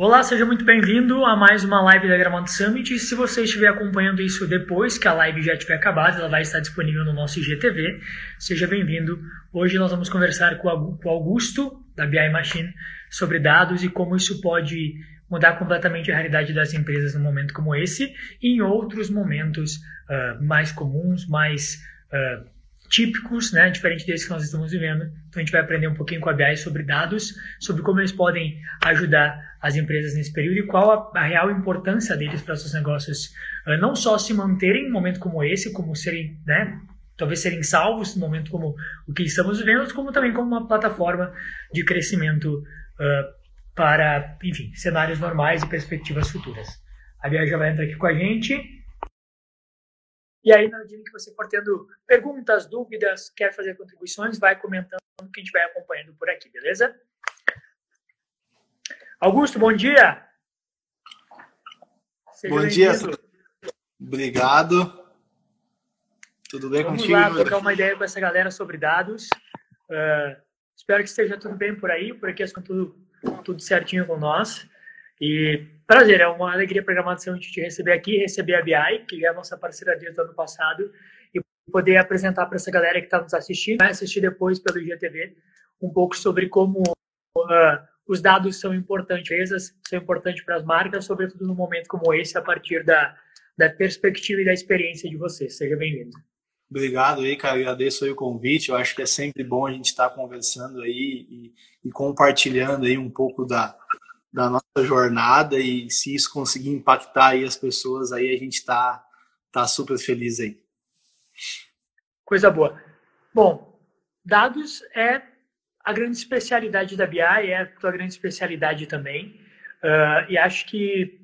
Olá, seja muito bem-vindo a mais uma live da Gramado Summit. Se você estiver acompanhando isso depois que a live já tiver acabado, ela vai estar disponível no nosso IGTV. Seja bem-vindo. Hoje nós vamos conversar com o Augusto, da BI Machine, sobre dados e como isso pode mudar completamente a realidade das empresas num momento como esse e em outros momentos uh, mais comuns, mais uh, típicos, né, diferente desses que nós estamos vivendo. Então a gente vai aprender um pouquinho com a BI sobre dados, sobre como eles podem ajudar as empresas nesse período e qual a, a real importância deles para seus negócios, uh, não só se manterem em um momento como esse, como serem, né, talvez serem salvos num momento como o que estamos vivendo, como também como uma plataforma de crescimento uh, para, enfim, cenários normais e perspectivas futuras. A Bia já vai entrar aqui com a gente. E aí, na medida que você for tendo perguntas, dúvidas, quer fazer contribuições, vai comentando que a gente vai acompanhando por aqui, beleza? Augusto, bom dia! Seja bom dia, obrigado. Tudo bem Vamos contigo? Vamos lá, trocar uma ideia com essa galera sobre dados. Uh, espero que esteja tudo bem por aí, por aqui está tudo, tudo certinho com nós. E prazer, é uma alegria para a Gramação a gente te receber aqui, receber a BI, que é a nossa parceira desde o ano passado, e poder apresentar para essa galera que está nos assistindo, vai assistir depois pelo IGTV, um pouco sobre como uh, os dados são importantes, são importantes para as marcas, sobretudo num momento como esse, a partir da, da perspectiva e da experiência de vocês. Seja bem-vindo. Obrigado aí, cara. Agradeço aí o convite. Eu acho que é sempre bom a gente estar tá conversando aí e, e compartilhando aí um pouco da, da nossa jornada e se isso conseguir impactar aí as pessoas, aí a gente está tá super feliz aí. Coisa boa. Bom, dados é a grande especialidade da BI, é a tua grande especialidade também. Uh, e acho que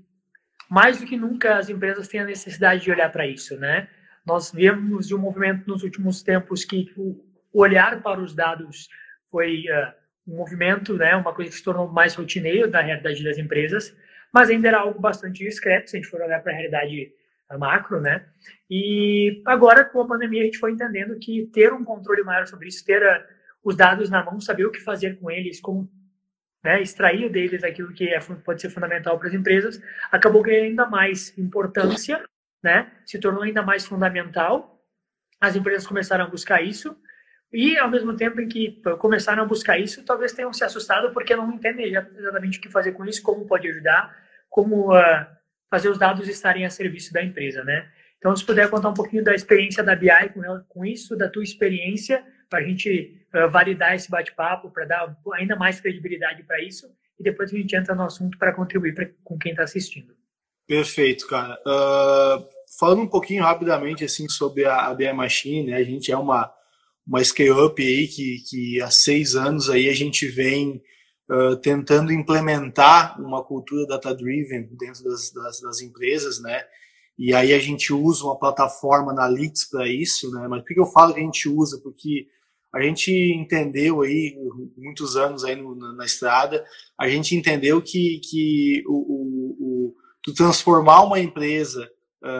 mais do que nunca as empresas têm a necessidade de olhar para isso, né? Nós vemos um movimento nos últimos tempos que o olhar para os dados foi uh, um movimento, né, uma coisa que se tornou mais rotineiro na realidade das empresas, mas ainda era algo bastante discreto, se a gente for olhar para a realidade macro, né? E agora, com a pandemia, a gente foi entendendo que ter um controle maior sobre isso, ter a, os dados na mão, saber o que fazer com eles, como né, extrair deles aquilo que é, pode ser fundamental para as empresas, acabou ganhando ainda mais importância, né? Se tornou ainda mais fundamental. As empresas começaram a buscar isso e, ao mesmo tempo em que começaram a buscar isso, talvez tenham se assustado porque não entendem exatamente o que fazer com isso, como pode ajudar, como uh, fazer os dados estarem a serviço da empresa, né? Então, se puder contar um pouquinho da experiência da BI com, com isso, da tua experiência, para a gente uh, validar esse bate-papo, para dar ainda mais credibilidade para isso, e depois a gente entra no assunto para contribuir pra, com quem está assistindo. Perfeito, cara. Uh, falando um pouquinho rapidamente assim sobre a, a BI Machine, né, a gente é uma uma scale-up aí que, que há seis anos aí a gente vem uh, tentando implementar uma cultura data-driven dentro das, das, das, empresas, né? E aí a gente usa uma plataforma Analytics para isso, né? Mas por que eu falo que a gente usa? Porque a gente entendeu aí, muitos anos aí no, na, na, estrada, a gente entendeu que, que o, o, o, tu transformar uma empresa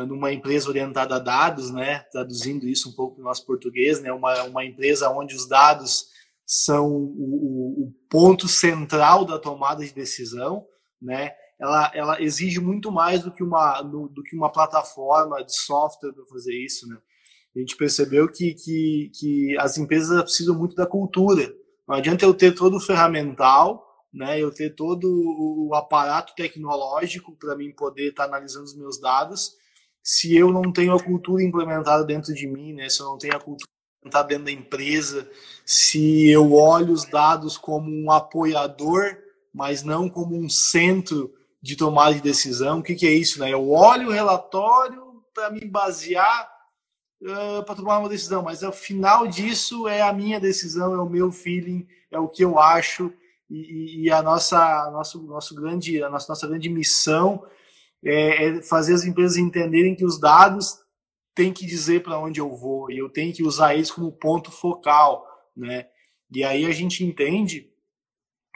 numa empresa orientada a dados, né, traduzindo isso um pouco no nosso português, né, uma, uma empresa onde os dados são o, o ponto central da tomada de decisão, né, ela, ela exige muito mais do que uma, do, do que uma plataforma de software para fazer isso, né. A gente percebeu que, que, que as empresas precisam muito da cultura. Não adianta eu ter todo o ferramental, né, eu ter todo o aparato tecnológico para mim poder estar tá analisando os meus dados, se eu não tenho a cultura implementada dentro de mim, né? Se eu não tenho a cultura implementada dentro da empresa, se eu olho os dados como um apoiador, mas não como um centro de tomada de decisão, o que, que é isso, né? Eu olho o relatório para me basear uh, para tomar uma decisão, mas ao final disso é a minha decisão, é o meu feeling, é o que eu acho e, e a nossa, nosso, nosso grande, a nossa, nossa grande missão é, é fazer as empresas entenderem que os dados têm que dizer para onde eu vou e eu tenho que usar eles como ponto focal, né? E aí a gente entende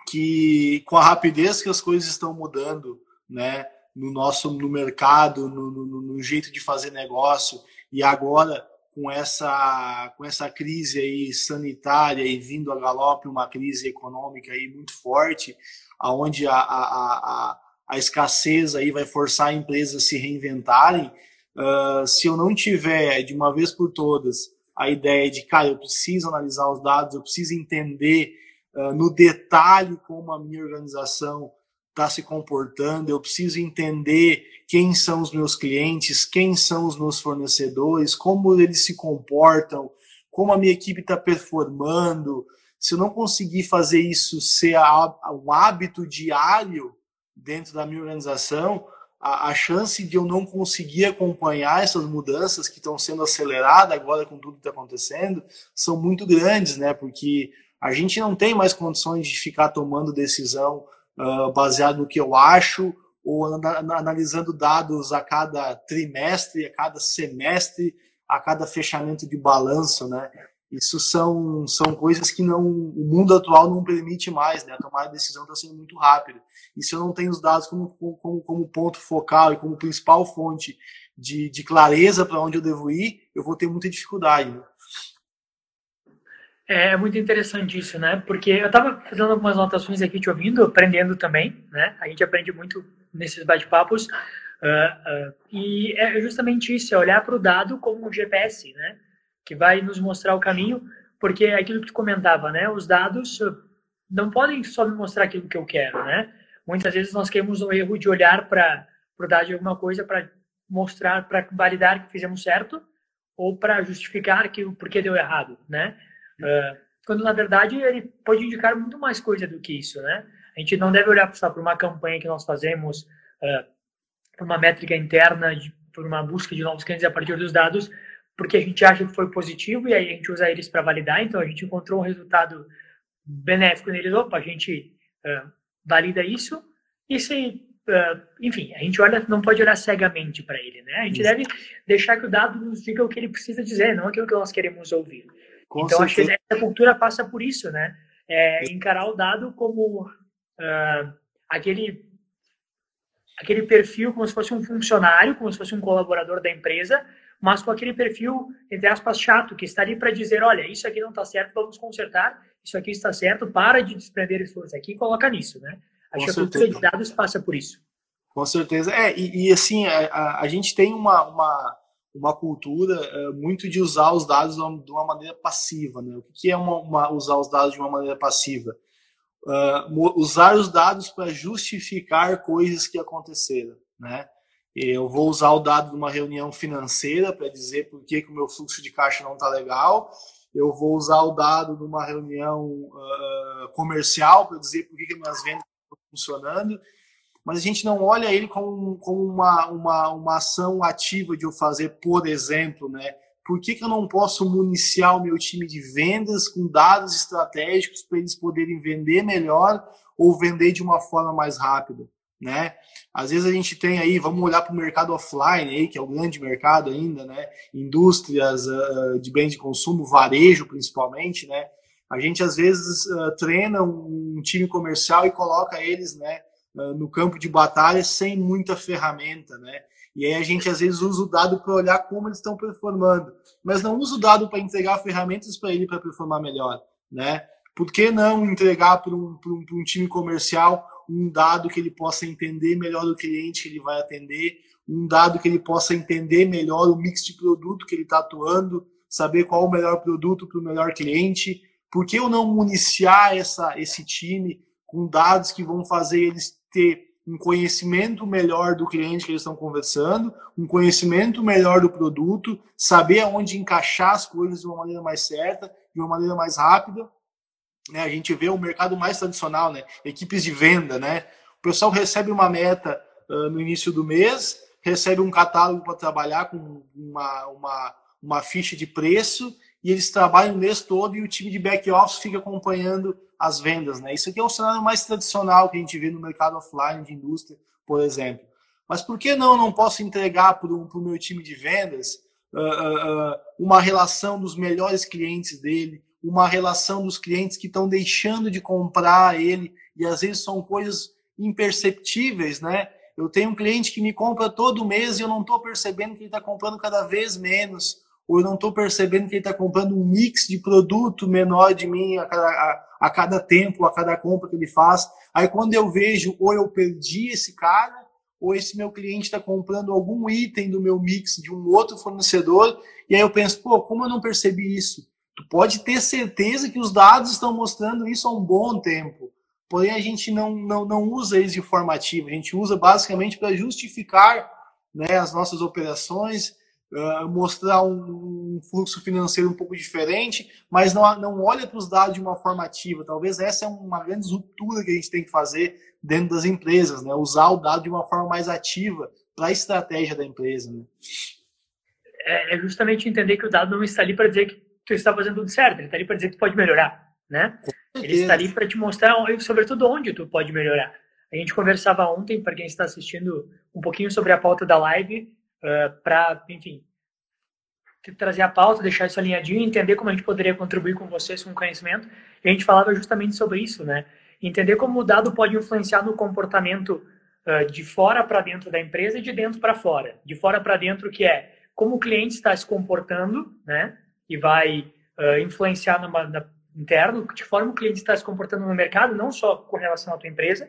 que com a rapidez que as coisas estão mudando, né, no nosso no mercado, no, no, no jeito de fazer negócio e agora com essa com essa crise aí sanitária e vindo a galope uma crise econômica aí muito forte, aonde a, a, a a escassez aí vai forçar empresas a se reinventarem. Uh, se eu não tiver de uma vez por todas a ideia de, cara, eu preciso analisar os dados, eu preciso entender uh, no detalhe como a minha organização está se comportando, eu preciso entender quem são os meus clientes, quem são os meus fornecedores, como eles se comportam, como a minha equipe está performando. Se eu não conseguir fazer isso ser um hábito diário dentro da minha organização, a, a, chance de eu não conseguir acompanhar essas mudanças que estão sendo aceleradas agora com tudo que está acontecendo são muito grandes, né? Porque a gente não tem mais condições de ficar tomando decisão uh, baseado no que eu acho ou analisando dados a cada trimestre, a cada semestre, a cada fechamento de balanço, né? Isso são, são coisas que não, o mundo atual não permite mais, né? A tomada de decisão está sendo muito rápida. E se eu não tenho os dados como, como, como ponto focal e como principal fonte de, de clareza para onde eu devo ir, eu vou ter muita dificuldade. Né? É muito interessante isso, né? Porque eu estava fazendo algumas anotações aqui te ouvindo, aprendendo também, né? A gente aprende muito nesses bate-papos. Uh, uh, e é justamente isso, é olhar para o dado como um GPS, né? Que vai nos mostrar o caminho, porque é aquilo que tu comentava, né? Os dados não podem só me mostrar aquilo que eu quero, né? Muitas vezes nós queremos um erro de olhar para o dado de alguma coisa para mostrar, para validar que fizemos certo ou para justificar que o porquê deu errado, né? Uh, quando na verdade ele pode indicar muito mais coisa do que isso, né? A gente não deve olhar só para uma campanha que nós fazemos, uh, para uma métrica interna, de, por uma busca de novos clientes a partir dos dados, porque a gente acha que foi positivo e aí a gente usa eles para validar. Então a gente encontrou um resultado benéfico neles, opa, a gente uh, valida isso e se Uh, enfim, a gente olha, não pode olhar cegamente para ele, né? A gente deve deixar que o dado nos diga o que ele precisa dizer, não aquilo que nós queremos ouvir. Com então, certeza. acho que essa cultura passa por isso, né? É, encarar o dado como uh, aquele, aquele perfil, como se fosse um funcionário, como se fosse um colaborador da empresa, mas com aquele perfil, entre aspas, chato, que está ali para dizer: olha, isso aqui não está certo, vamos consertar, isso aqui está certo, para de desprender esforço aqui e coloca nisso, né? Acho que a cultura de dados passa por isso. Com certeza. É, e, e assim, a, a, gente tem uma, uma uma cultura é, muito de usar os dados de uma maneira passiva. Né? O que é uma, uma, usar os dados de uma maneira passiva? Uh, usar os dados para justificar coisas que aconteceram. Né? Eu vou usar o dado de uma reunião financeira para dizer por que, que o meu fluxo de caixa não está legal. Eu vou usar o dado de uma reunião uh, comercial para dizer por que, que minhas vendas estão funcionando mas a gente não olha ele como, como uma, uma, uma ação ativa de eu fazer, por exemplo, né? Por que, que eu não posso municiar o meu time de vendas com dados estratégicos para eles poderem vender melhor ou vender de uma forma mais rápida, né? Às vezes a gente tem aí, vamos olhar para o mercado offline aí, que é o grande mercado ainda, né? Indústrias uh, de bens de consumo, varejo principalmente, né? A gente às vezes uh, treina um time comercial e coloca eles, né? Ah, no campo de batalha sem muita ferramenta, né? E aí a gente às vezes usa o dado para olhar como eles estão performando, mas não usa o dado para entregar ferramentas para ele para performar melhor, né? Por que não entregar para um, um, um, time comercial um dado que ele possa entender melhor o cliente que ele vai atender, um dado que ele possa entender melhor o mix de produto que ele está atuando, saber qual o melhor produto para o melhor cliente? Por que eu não municiar essa, esse time com dados que vão fazer eles ter um conhecimento melhor do cliente que eles estão conversando, um conhecimento melhor do produto, saber aonde encaixar as coisas de uma maneira mais certa, de uma maneira mais rápida. Né? A gente vê o mercado mais tradicional, né? equipes de venda. Né? O pessoal recebe uma meta uh, no início do mês, recebe um catálogo para trabalhar com uma, uma, uma ficha de preço e eles trabalham o mês todo e o time de back office fica acompanhando as vendas, né? Isso aqui é um cenário mais tradicional que a gente vê no mercado offline de indústria, por exemplo. Mas por que não não posso entregar para o meu time de vendas uh, uh, uma relação dos melhores clientes dele, uma relação dos clientes que estão deixando de comprar ele e às vezes são coisas imperceptíveis, né? Eu tenho um cliente que me compra todo mês e eu não estou percebendo que ele está comprando cada vez menos ou eu não estou percebendo que ele está comprando um mix de produto menor de mim a cada, a, a cada tempo, a cada compra que ele faz. Aí quando eu vejo, ou eu perdi esse cara, ou esse meu cliente está comprando algum item do meu mix de um outro fornecedor, e aí eu penso, pô, como eu não percebi isso? Tu pode ter certeza que os dados estão mostrando isso há um bom tempo. Porém, a gente não, não, não usa eles de a gente usa basicamente para justificar né, as nossas operações, uh, mostrar um, um, fluxo financeiro um pouco diferente, mas não, não olha para os dados de uma forma ativa. Talvez essa é uma grande ruptura que a gente tem que fazer dentro das empresas, né? usar o dado de uma forma mais ativa para a estratégia da empresa. Né? É, é justamente entender que o dado não está ali para dizer que tu está fazendo tudo certo, ele está ali para dizer que tu pode melhorar, né? Ele está ali para te mostrar, sobretudo, onde tu pode melhorar. A gente conversava ontem, para quem está assistindo, um pouquinho sobre a pauta da live, eh, para, enfim, trazer a pauta, deixar isso alinhadinho, entender como a gente poderia contribuir com vocês com conhecimento. E a gente falava justamente sobre isso, né? Entender como o dado pode influenciar no comportamento uh, de fora para dentro da empresa e de dentro para fora. De fora para dentro, que é como o cliente está se comportando, né? E vai uh, influenciar na, interno, de forma o cliente está se comportando no mercado, não só com relação à tua empresa,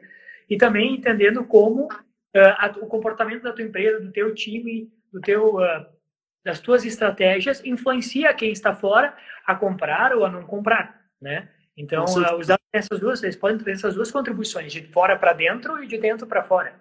e também entendendo como uh, o comportamento da tua empresa, do teu time, do teu, uh, das tuas estratégias influencia quem está fora a comprar ou a não comprar, né? Então, uh, os dados essas duas, eles podem ter essas duas contribuições, de fora para dentro e de dentro para fora.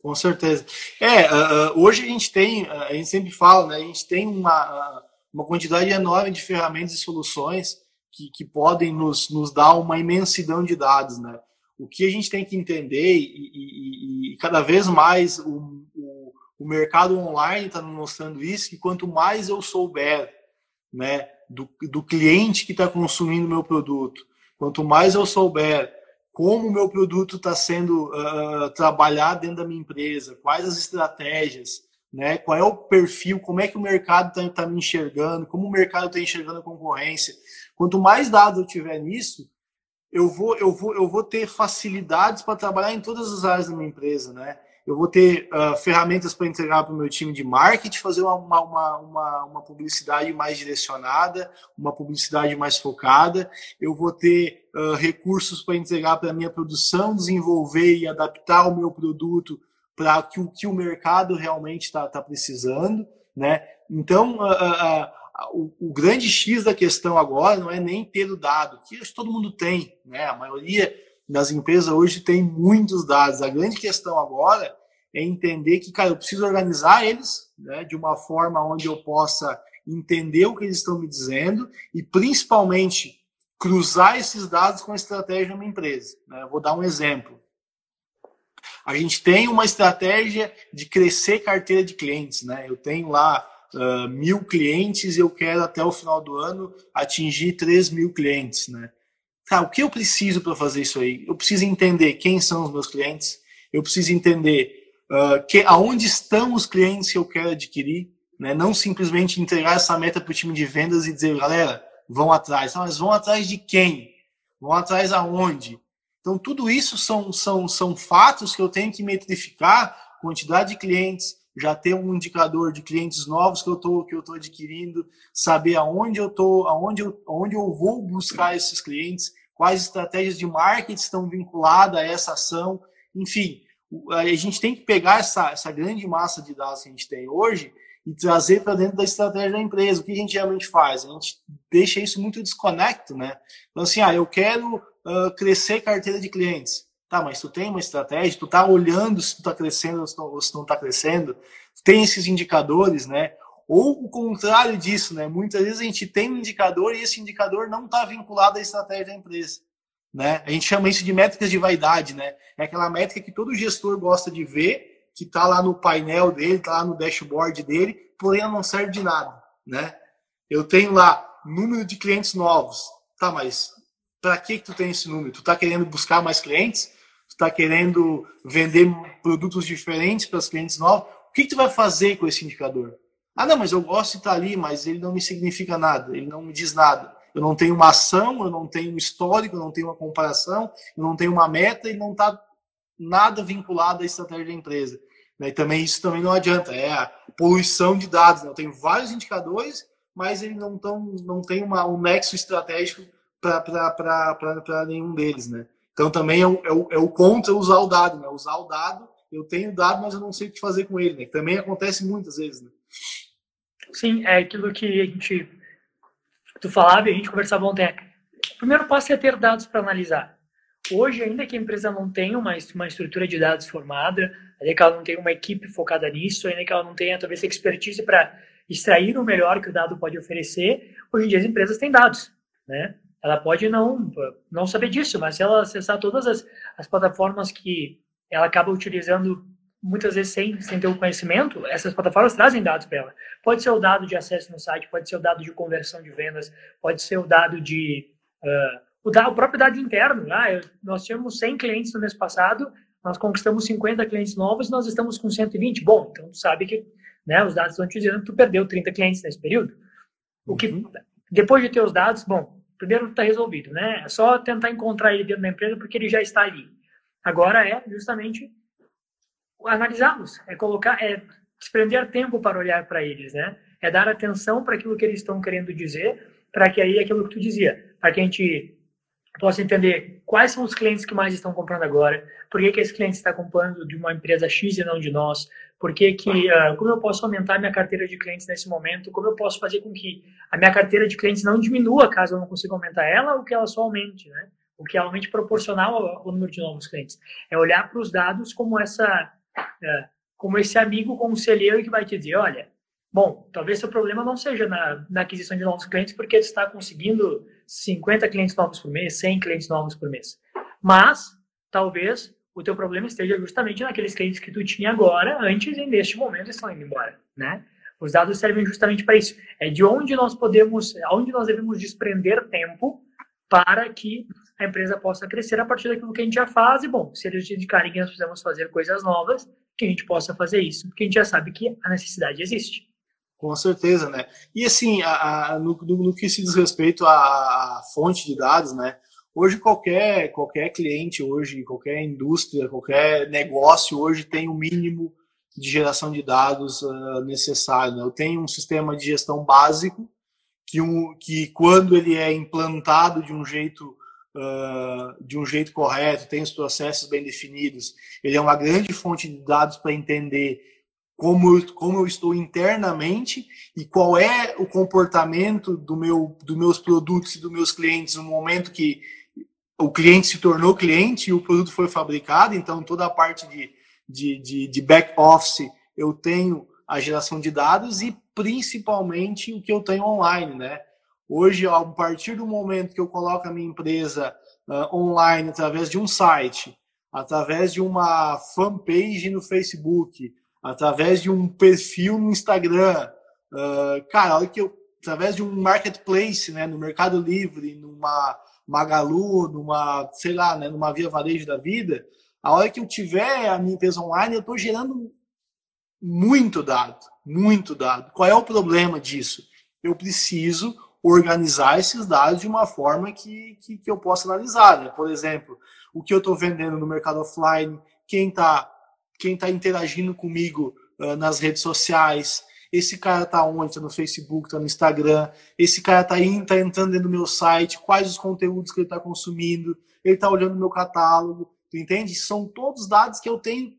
Com certeza. É, hoje a gente tem, a gente sempre fala, né? A gente tem uma, uma quantidade enorme de ferramentas e soluções que, que podem nos, nos dar uma imensidão de dados, né? O que a gente tem que entender e, e, e cada vez mais o, o, o mercado online está mostrando isso, que quanto mais eu souber, né, do, do cliente que está consumindo meu produto, quanto mais eu souber como o meu produto está sendo uh, trabalhado dentro da minha empresa, quais as estratégias, né? Qual é o perfil, como é que o mercado está tá me enxergando, como o mercado está enxergando a concorrência. Quanto mais dados eu tiver nisso, eu vou, eu vou, eu vou ter facilidades para trabalhar em todas as áreas da minha empresa, né? Eu vou ter uh, ferramentas para entregar para o meu time de marketing, fazer uma, uma, uma, uma, publicidade mais direcionada, uma publicidade mais focada. Eu vou ter uh, recursos para entregar para a minha produção, desenvolver e adaptar o meu produto para o que o mercado realmente está tá precisando, né? Então, uh, o, o, grande X da questão agora não é nem ter o dado, que todo mundo tem, né? A maioria das empresas hoje tem muitos dados. A grande questão agora é entender que, cara, eu preciso organizar eles, né, de uma forma onde eu possa entender o que eles estão me dizendo e, principalmente, cruzar esses dados com a estratégia da minha empresa. Né? Vou dar um exemplo. A gente tem uma estratégia de crescer carteira de clientes, né? Eu tenho lá uh, mil clientes e eu quero até o final do ano atingir 3 mil clientes, né? Cara, o que eu preciso para fazer isso aí? Eu preciso entender quem são os meus clientes, eu preciso entender uh, que, aonde estão os clientes que eu quero adquirir, né? Não simplesmente entregar essa meta para o time de vendas e dizer, galera, vão atrás. Não, mas vão atrás de quem? Vão atrás aonde? Então, tudo isso são, são, são fatos que eu tenho que metrificar, quantidade de clientes, já ter um indicador de clientes novos que eu estou que eu tô adquirindo, saber aonde eu tô, aonde eu, aonde eu vou buscar esses clientes, quais estratégias de marketing estão vinculadas a essa ação, enfim, a gente tem que pegar essa, essa grande massa de dados que a gente tem hoje e trazer para dentro da estratégia da empresa. O que a gente realmente faz? A gente deixa isso muito desconecto, né? Então, assim, ah, eu quero uh, crescer carteira de clientes. Tá, mas tu tem uma estratégia, tu tá olhando se tu tá crescendo ou se não tá crescendo, tem esses indicadores, né? Ou o contrário disso, né? Muitas vezes a gente tem um indicador e esse indicador não está vinculado à estratégia da empresa. Né? A gente chama isso de métricas de vaidade, né? É aquela métrica que todo gestor gosta de ver, que está lá no painel dele, está lá no dashboard dele, porém não serve de nada, né? Eu tenho lá número de clientes novos, tá? Mas para que que tu tem esse número? Tu está querendo buscar mais clientes? Tu está querendo vender produtos diferentes para os clientes novos? O que, tu vai fazer com esse indicador? Ah, não, mas eu gosto de estar ali, mas ele não me significa nada, ele não me diz nada. Eu não tenho uma ação, eu não tenho um histórico, eu não tenho uma comparação, eu não tenho uma meta e não está nada vinculado à estratégia da empresa. E também isso também não adianta, é a poluição de dados. Né? Eu tenho vários indicadores, mas ele não, tão, não tem uma, um nexo estratégico para nenhum deles, né? Então também é o, é, o, é o contra usar o dado, né? Usar o dado, eu tenho o dado, mas eu não sei o que fazer com ele, né? Também acontece muitas vezes, né? Sim, é aquilo que a gente tu falava e a gente conversava ontem. É, o primeiro passo é ter dados para analisar. Hoje, ainda que a empresa não tenha uma, uma estrutura de dados formada, ainda que ela não tenha uma equipe focada nisso, ainda que ela não tenha talvez expertise para extrair o melhor que o dado pode oferecer, hoje em dia as empresas têm dados, né? Ela pode não não saber disso, mas se ela acessar todas as, as plataformas que ela acaba utilizando muitas vezes sem, sem ter o conhecimento, essas plataformas trazem dados para ela. Pode ser o dado de acesso no site, pode ser o dado de conversão de vendas, pode ser o dado de uh, o, da, o próprio dado interno. Ah, eu, nós tínhamos 100 clientes no mês passado, nós conquistamos 50 clientes novos, nós estamos com 120. Bom, então tu sabe que né, os dados estão te dizendo que tu perdeu 30 clientes nesse período. O que uhum. depois de ter os dados, bom, primeiro está resolvido, né? É só tentar encontrar ele dentro da empresa porque ele já está ali. Agora é justamente analisá-los, é colocar, é desprender tempo para olhar para eles, né? É dar atenção para aquilo que eles estão querendo dizer, para que aí aquilo que tu dizia, para que a gente possa entender quais são os clientes que mais estão comprando agora, por que, que esse cliente está comprando de uma empresa X e não de nós, por que, que uh, como eu posso aumentar minha carteira de clientes nesse momento, como eu posso fazer com que a minha carteira de clientes não diminua caso eu não consiga aumentar ela, ou que ela só aumente, né? O que é aumente proporcional ao, ao número de novos clientes. É olhar para os dados como essa, uh, como esse amigo conselheiro que vai te dizer, olha, bom, talvez seu problema não seja na, na aquisição de novos clientes, porque você está conseguindo 50 clientes novos por mês, 100 clientes novos por mês. Mas, talvez, o teu problema esteja justamente naqueles clientes que tu tinha agora, antes e neste momento estão indo embora, né? Os dados servem justamente para isso. É de onde nós podemos, aonde nós devemos desprender tempo para que a empresa possa crescer a partir daquilo que a gente já faz. E, bom, se eles dedicarem que nós precisamos fazer coisas novas, que a gente possa fazer isso, porque a gente já sabe que a necessidade existe. Com certeza, né? E assim, a, a, no, no, no, que se diz respeito à, fonte de dados, né? Hoje qualquer, qualquer cliente, hoje qualquer indústria, qualquer negócio hoje tem o um mínimo de geração de dados uh, necessário. Né? Eu tenho um sistema de gestão básico que, um, que quando ele é implantado de um jeito uh, de um jeito correto, tem os processos bem definidos, ele é uma grande fonte de dados para entender como eu, como eu estou internamente e qual é o comportamento do meu, dos meus produtos e dos meus clientes no momento que o cliente se tornou cliente e o produto foi fabricado. Então, toda a parte de, de, de, de back office eu tenho a geração de dados e principalmente o que eu tenho online, né? Hoje, a partir do momento que eu coloco a minha empresa uh, online através de um site, através de uma fanpage no Facebook, através de um perfil no Instagram, uh, cara, olha que eu, através de um marketplace, né, no Mercado Livre, numa Magalu, numa, sei lá, né, numa Via Varejo da vida, a hora que eu tiver a minha empresa online, eu estou gerando muito dado, muito dado. Qual é o problema disso? Eu preciso organizar esses dados de uma forma que, que, que eu possa analisar. Né? Por exemplo, o que eu estou vendendo no mercado offline, quem está quem está interagindo comigo uh, nas redes sociais. Esse cara está onde? Está no Facebook, está no Instagram. Esse cara está tá entrando dentro do meu site. Quais os conteúdos que ele está consumindo? Ele está olhando meu catálogo. Tu entende? São todos dados que eu tenho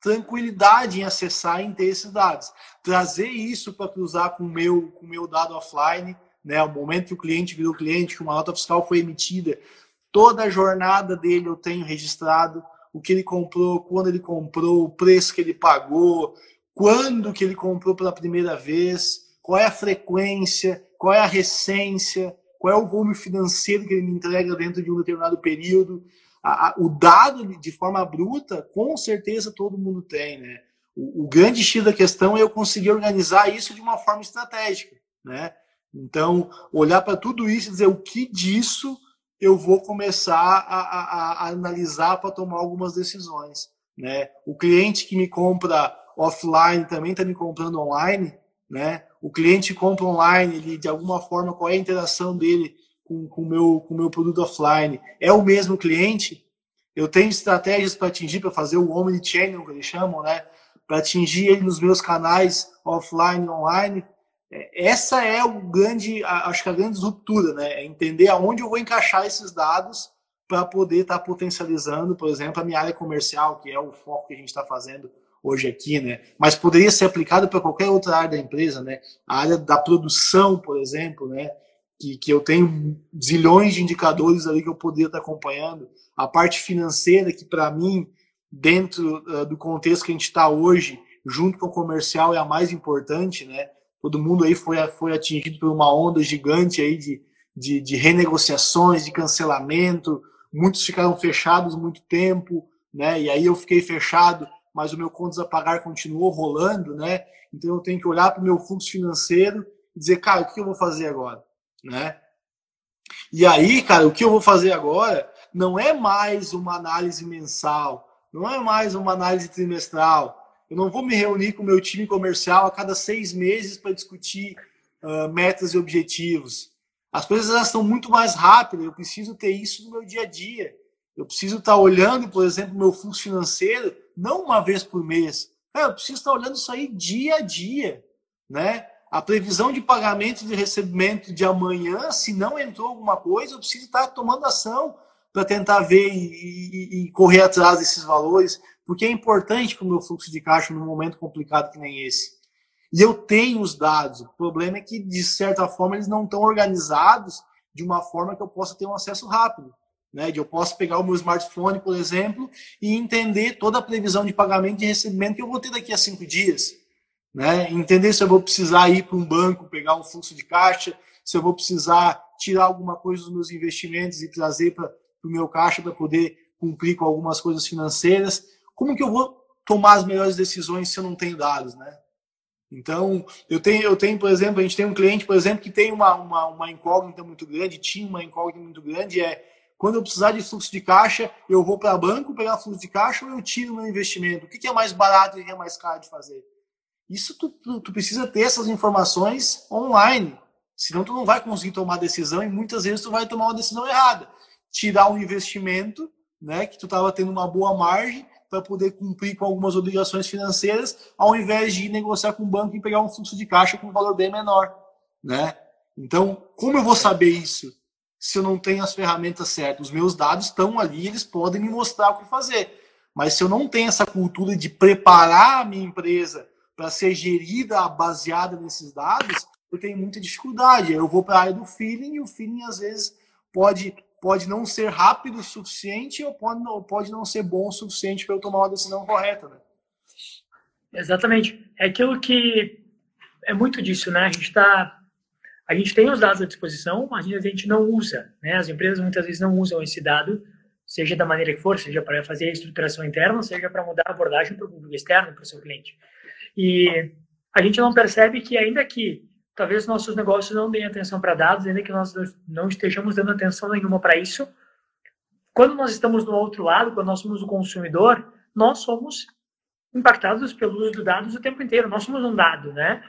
tranquilidade em acessar e em ter esses dados. Trazer isso para cruzar com o meu, com meu dado offline, né? O momento que o cliente virou cliente, que uma nota fiscal foi emitida, toda a jornada dele eu tenho registrado o que ele comprou, quando ele comprou, o preço que ele pagou, quando que ele comprou pela primeira vez, qual é a frequência, qual é a recência, qual é o volume financeiro que ele me entrega dentro de um determinado período. A, a, o dado de forma bruta, com certeza todo mundo tem, né? O, o grande X da questão é eu conseguir organizar isso de uma forma estratégica, né? Então, olhar para tudo isso e dizer o que disso eu vou começar a, a, analisar para tomar algumas decisões. Né? O cliente que me compra offline também está me comprando online. Né? O cliente compra online, ele, de alguma forma, qual é a interação dele com o meu, com meu produto offline? É o mesmo cliente? Eu tenho estratégias para atingir, para fazer o omnichannel, que eles chamam, né? para atingir ele nos meus canais offline e online. É, essa é o grande, acho que a grande ruptura, né? É entender aonde eu vou encaixar esses dados para poder estar tá potencializando, por exemplo, a minha área comercial, que é o foco que a gente está fazendo hoje aqui, né? Mas poderia ser aplicado para qualquer outra área da empresa, né? A área da produção, por exemplo, né? Que, que eu tenho zilhões de indicadores ali que eu poderia estar acompanhando. A parte financeira, que para mim, dentro uh, do contexto que a gente está hoje, junto com o comercial, é a mais importante, né? Todo mundo aí foi, foi atingido por uma onda gigante aí de, de, de renegociações, de cancelamento, muitos ficaram fechados muito tempo, né? E aí eu fiquei fechado, mas o meu contas a pagar continuou rolando, né? Então eu tenho que olhar para o meu fluxo financeiro e dizer, cara, o que eu vou fazer agora, né? E aí, cara, o que eu vou fazer agora não é mais uma análise mensal, não é mais uma análise trimestral. Eu não vou me reunir com o meu time comercial a cada seis meses para discutir uh, metas e objetivos. As coisas elas estão muito mais rápidas, eu preciso ter isso no meu dia a dia. Eu preciso estar olhando, por exemplo, meu fluxo financeiro, não uma vez por mês. eu preciso estar olhando isso aí dia a dia. Né? A previsão de pagamento de recebimento de amanhã, se não entrou alguma coisa, eu preciso estar tomando ação para tentar ver e, e, e, correr atrás desses valores, porque é importante para o meu fluxo de caixa num momento complicado que nem esse. E eu tenho os dados. O problema é que, de certa forma, eles não estão organizados de uma forma que eu possa ter um acesso rápido. Né? De eu posso pegar o meu smartphone, por exemplo, e entender toda a previsão de pagamento e recebimento que eu vou ter daqui a cinco dias. Né? Entender se eu vou precisar ir para um banco, pegar um fluxo de caixa, se eu vou precisar tirar alguma coisa dos meus investimentos e trazer para o meu caixa para poder cumprir com algumas coisas financeiras. Como que eu vou tomar as melhores decisões se eu não tenho dados, né? Então, eu tenho, eu tenho, por exemplo, a gente tem um cliente, por exemplo, que tem uma, uma, uma incógnita muito grande, tinha uma incógnita muito grande, é quando eu precisar de fluxo de caixa, eu vou para banco pegar fluxo de caixa ou eu tiro meu investimento? O que, é mais barato e o que é mais caro de fazer? Isso tu, tu, tu, precisa ter essas informações online, senão tu não vai conseguir tomar decisão e muitas vezes tu vai tomar uma decisão errada. Tirar um investimento, né, que tu estava tendo uma boa margem, para poder cumprir com algumas obrigações financeiras, ao invés de negociar com o banco e pegar um fluxo de caixa com um valor bem menor, né? Então, como eu vou saber isso se eu não tenho as ferramentas certas? Os meus dados estão ali, eles podem me mostrar o que fazer. Mas se eu não tenho essa cultura de preparar a minha empresa para ser gerida baseada nesses dados, eu tenho muita dificuldade. Eu vou para a área do feeling e o feeling às vezes pode pode não ser rápido o suficiente ou pode, ou pode não ser bom o suficiente para eu tomar uma decisão correta, né? Exatamente. É aquilo que é muito disso, né? A gente tá a gente tem os dados à disposição, mas a gente não usa, né? As empresas muitas vezes não usam esse dado, seja da maneira que for, seja para fazer a estruturação interna, seja para mudar a abordagem para o público externo, para o seu cliente. E a gente não percebe que ainda que talvez nossos negócios não deem atenção para dados, ainda que nós não estejamos dando atenção nenhuma para isso. Quando nós estamos do outro lado, quando nós somos o consumidor, nós somos impactados pelo uso de dados o tempo inteiro. Nós somos um dado, né?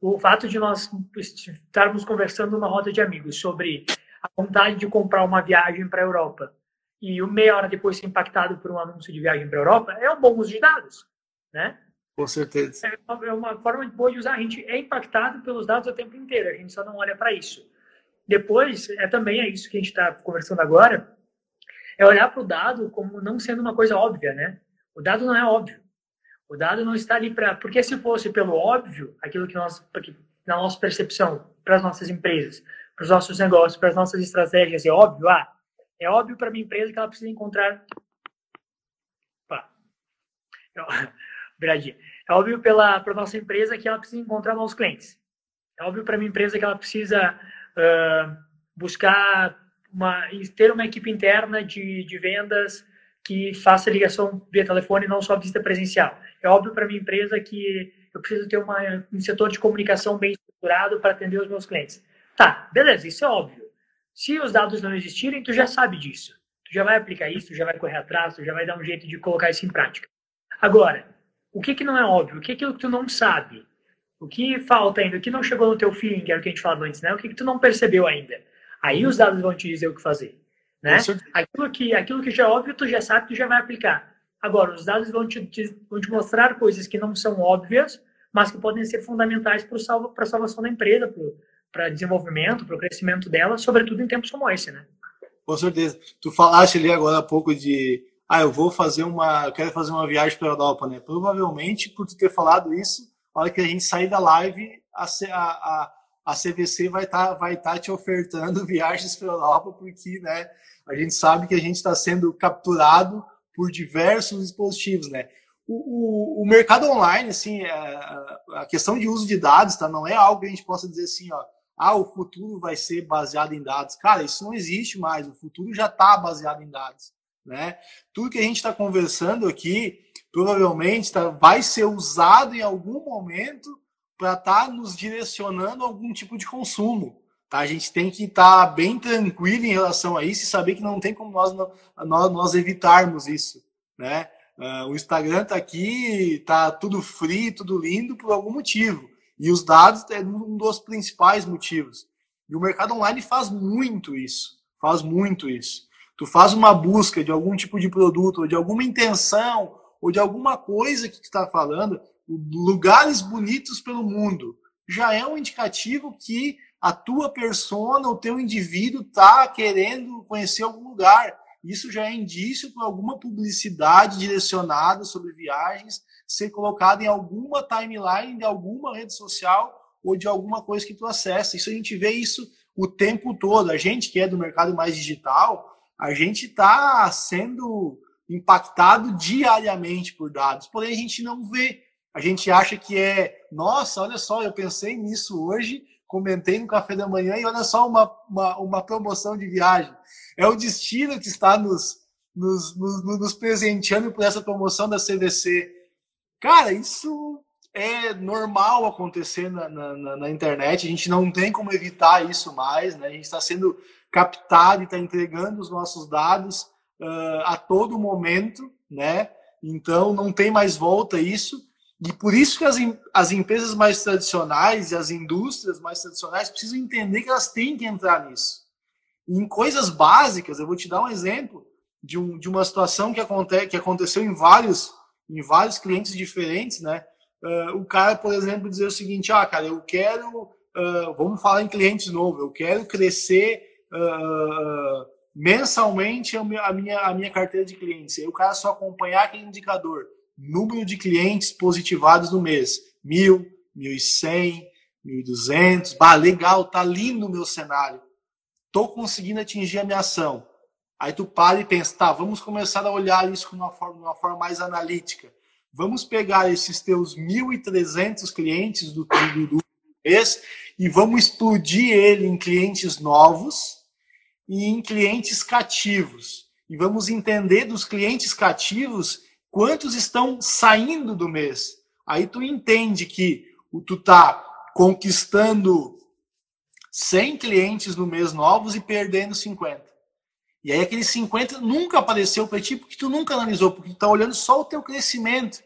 O fato de nós estarmos conversando numa roda de amigos sobre a vontade de comprar uma viagem para a Europa e meia hora depois ser impactado por um anúncio de viagem para a Europa é um bom uso de dados, né? Com certeza. É uma, é uma forma boa de usar. A gente é impactado pelos dados o tempo inteiro, a gente só não olha para isso. Depois, é também é isso que a gente está conversando agora, é olhar para o dado como não sendo uma coisa óbvia, né? O dado não é óbvio. O dado não está ali para... Porque se fosse pelo óbvio, aquilo que nós... Na nossa percepção, para as nossas empresas, para os nossos negócios, para as nossas estratégias, é óbvio, ah, é óbvio para minha empresa que ela precisa encontrar... Opa. Viradinha. É óbvio para a nossa empresa que ela precisa encontrar novos clientes. É óbvio para a minha empresa que ela precisa uh, buscar uma, ter uma equipe interna de, de vendas que faça ligação via telefone e não só visita presencial. É óbvio para minha empresa que eu preciso ter uma, um setor de comunicação bem estruturado para atender os meus clientes. Tá, beleza, isso é óbvio. Se os dados não existirem, tu já sabe disso. Tu já vai aplicar isso, tu já vai correr atrás, tu já vai dar um jeito de colocar isso em prática. Agora, o que, que não é óbvio? O que é aquilo que tu não sabe? O que falta ainda? O que não chegou no teu feeling, que era o que a gente falava antes, né? O que, que tu não percebeu ainda? Aí os dados vão te dizer o que fazer, né? Aquilo que, aquilo que já é óbvio, tu já sabe, tu já vai aplicar. Agora, os dados vão te, te, vão te mostrar coisas que não são óbvias, mas que podem ser fundamentais para salva, a salvação da empresa, para desenvolvimento, para o crescimento dela, sobretudo em tempos como esse, né? Com certeza. Tu falaste ali agora há pouco de, ah, eu vou fazer uma, eu quero fazer uma viagem para a Europa, né? Provavelmente, por tu ter falado isso, a hora que a gente sair da live, a, a, a CVC vai estar tá, vai tá te ofertando viagens para a Europa, porque, né, a gente sabe que a gente está sendo capturado por diversos dispositivos, né? O, o, o, mercado online, assim, é, a questão de uso de dados, tá? Não é algo que a gente possa dizer assim, ó, ah, o futuro vai ser baseado em dados. Cara, isso não existe mais. O futuro já está baseado em dados, né? Tudo que a gente está conversando aqui, provavelmente, tá, vai ser usado em algum momento para estar tá nos direcionando a algum tipo de consumo. Tá? A gente tem que estar tá bem tranquilo em relação a isso e saber que não tem como nós, nós, nós evitarmos isso, né? Uh, o Instagram está aqui, está tudo free, tudo lindo por algum motivo. E os dados é um dos principais motivos. E o mercado online faz muito isso. Faz muito isso. Tu faz uma busca de algum tipo de produto, ou de alguma intenção, ou de alguma coisa que tu está falando, lugares bonitos pelo mundo, já é um indicativo que a tua persona, o teu indivíduo está querendo conhecer algum lugar. Isso já é indício para alguma publicidade direcionada sobre viagens ser colocada em alguma timeline de alguma rede social ou de alguma coisa que tu acessa. Isso a gente vê isso o tempo todo. A gente que é do mercado mais digital, a gente está sendo impactado diariamente por dados, porém a gente não vê. A gente acha que é, nossa, olha só, eu pensei nisso hoje, comentei no café da manhã e olha só uma, uma, uma promoção de viagem. É o destino que está nos, nos, nos, nos presenteando por essa promoção da CVC. Cara, isso é normal acontecer na, na, na, internet, a gente não tem como evitar isso mais, né? A gente está sendo captado e está entregando os nossos dados uh, a todo momento, né? Então não tem mais volta isso. E por isso que as, as empresas mais tradicionais e as indústrias mais tradicionais precisam entender que elas têm que entrar nisso. E em coisas básicas, eu vou te dar um exemplo de, um, de uma situação que, aconte, que aconteceu em vários, em vários clientes diferentes, né? Uh, o cara, por exemplo, dizer o seguinte: ah, cara, eu quero, uh, vamos falar em clientes novo, eu quero crescer uh, mensalmente a minha, a minha carteira de clientes. Aí o cara só acompanhar aquele indicador número de clientes positivados no mês. Mil, mil e cem, mil e duzentos. Bah, legal, tá lindo o meu cenário. Tô conseguindo atingir a minha ação. Aí tu para e pensa, tá, vamos começar a olhar isso de uma forma, uma forma mais analítica. Vamos pegar esses teus 1.300 clientes do, do, do mês e vamos explodir ele em clientes novos e em clientes cativos. E vamos entender dos clientes cativos quantos estão saindo do mês. Aí tu entende que tu tá conquistando 100 clientes no mês novos e perdendo 50. E aí aqueles 50 nunca apareceu para ti porque tu nunca analisou, porque tu tá olhando só o teu crescimento.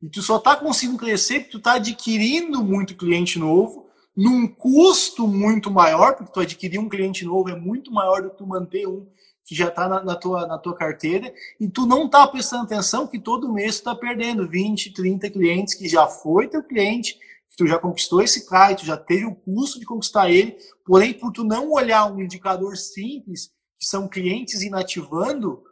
E tu só tá conseguindo crescer porque tu tá adquirindo muito cliente novo num custo muito maior, porque tu adquirir um cliente novo é muito maior do que tu manter um que já está na, na, tua, na tua carteira e tu não está prestando atenção que todo mês tu está perdendo 20, 30 clientes que já foi teu cliente, que tu já conquistou esse cara, tu já teve o custo de conquistar ele, porém por tu não olhar um indicador simples, que são clientes inativando,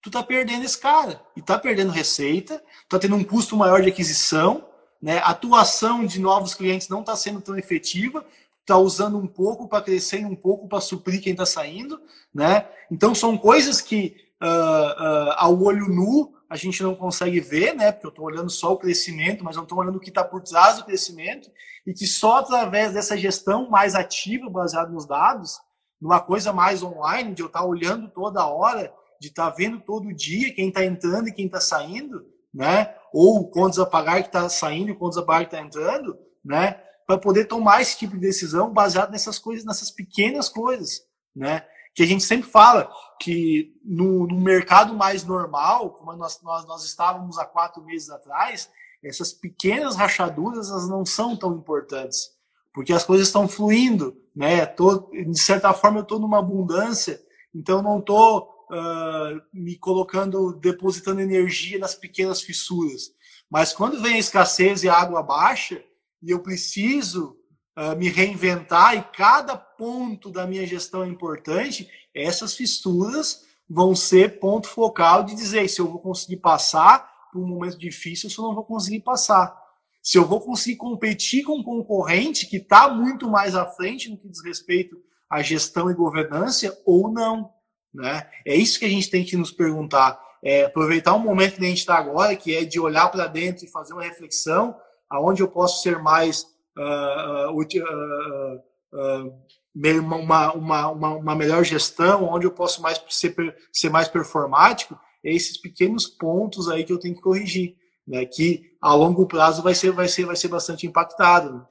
tu tá perdendo esse cara e tá perdendo receita, tá tendo um custo maior de aquisição, né? A atuação de novos clientes não está sendo tão efetiva, está usando um pouco para crescer um pouco para suprir quem está saindo, né? Então são coisas que uh, uh, ao olho nu a gente não consegue ver, né? Porque eu estou olhando só o crescimento, mas não estou olhando o que está por trás do crescimento e que só através dessa gestão mais ativa, baseada nos dados, numa coisa mais online, de eu estar tá olhando toda hora, de estar tá vendo todo dia quem está entrando e quem está saindo, né? Ou quantos apagar que está saindo e quantos apagar que está entrando, né? Para poder tomar esse tipo de decisão baseado nessas coisas, nessas pequenas coisas, né? Que a gente sempre fala que no, no mercado mais normal, como nós, nós, nós estávamos há quatro meses atrás, essas pequenas rachaduras elas não são tão importantes, porque as coisas estão fluindo, né? Tô, de certa forma eu estou numa abundância, então não estou uh, me colocando, depositando energia nas pequenas fissuras. Mas quando vem a escassez e a água baixa, e eu preciso uh, me reinventar, e cada ponto da minha gestão é importante, essas fissuras vão ser ponto focal de dizer se eu vou conseguir passar por um momento difícil, se eu não vou conseguir passar. Se eu vou conseguir competir com um concorrente que está muito mais à frente no que diz respeito à gestão e governança ou não. Né? É isso que a gente tem que nos perguntar. É aproveitar um momento que a gente está agora, que é de olhar para dentro e fazer uma reflexão, aonde eu posso ser mais uh, uh, uh, uma, uma, uma, uma, melhor gestão, onde eu posso mais ser, ser mais performático, é esses pequenos pontos aí que eu tenho que corrigir, né? Que a longo prazo vai ser, vai ser, vai ser bastante impactado. Né?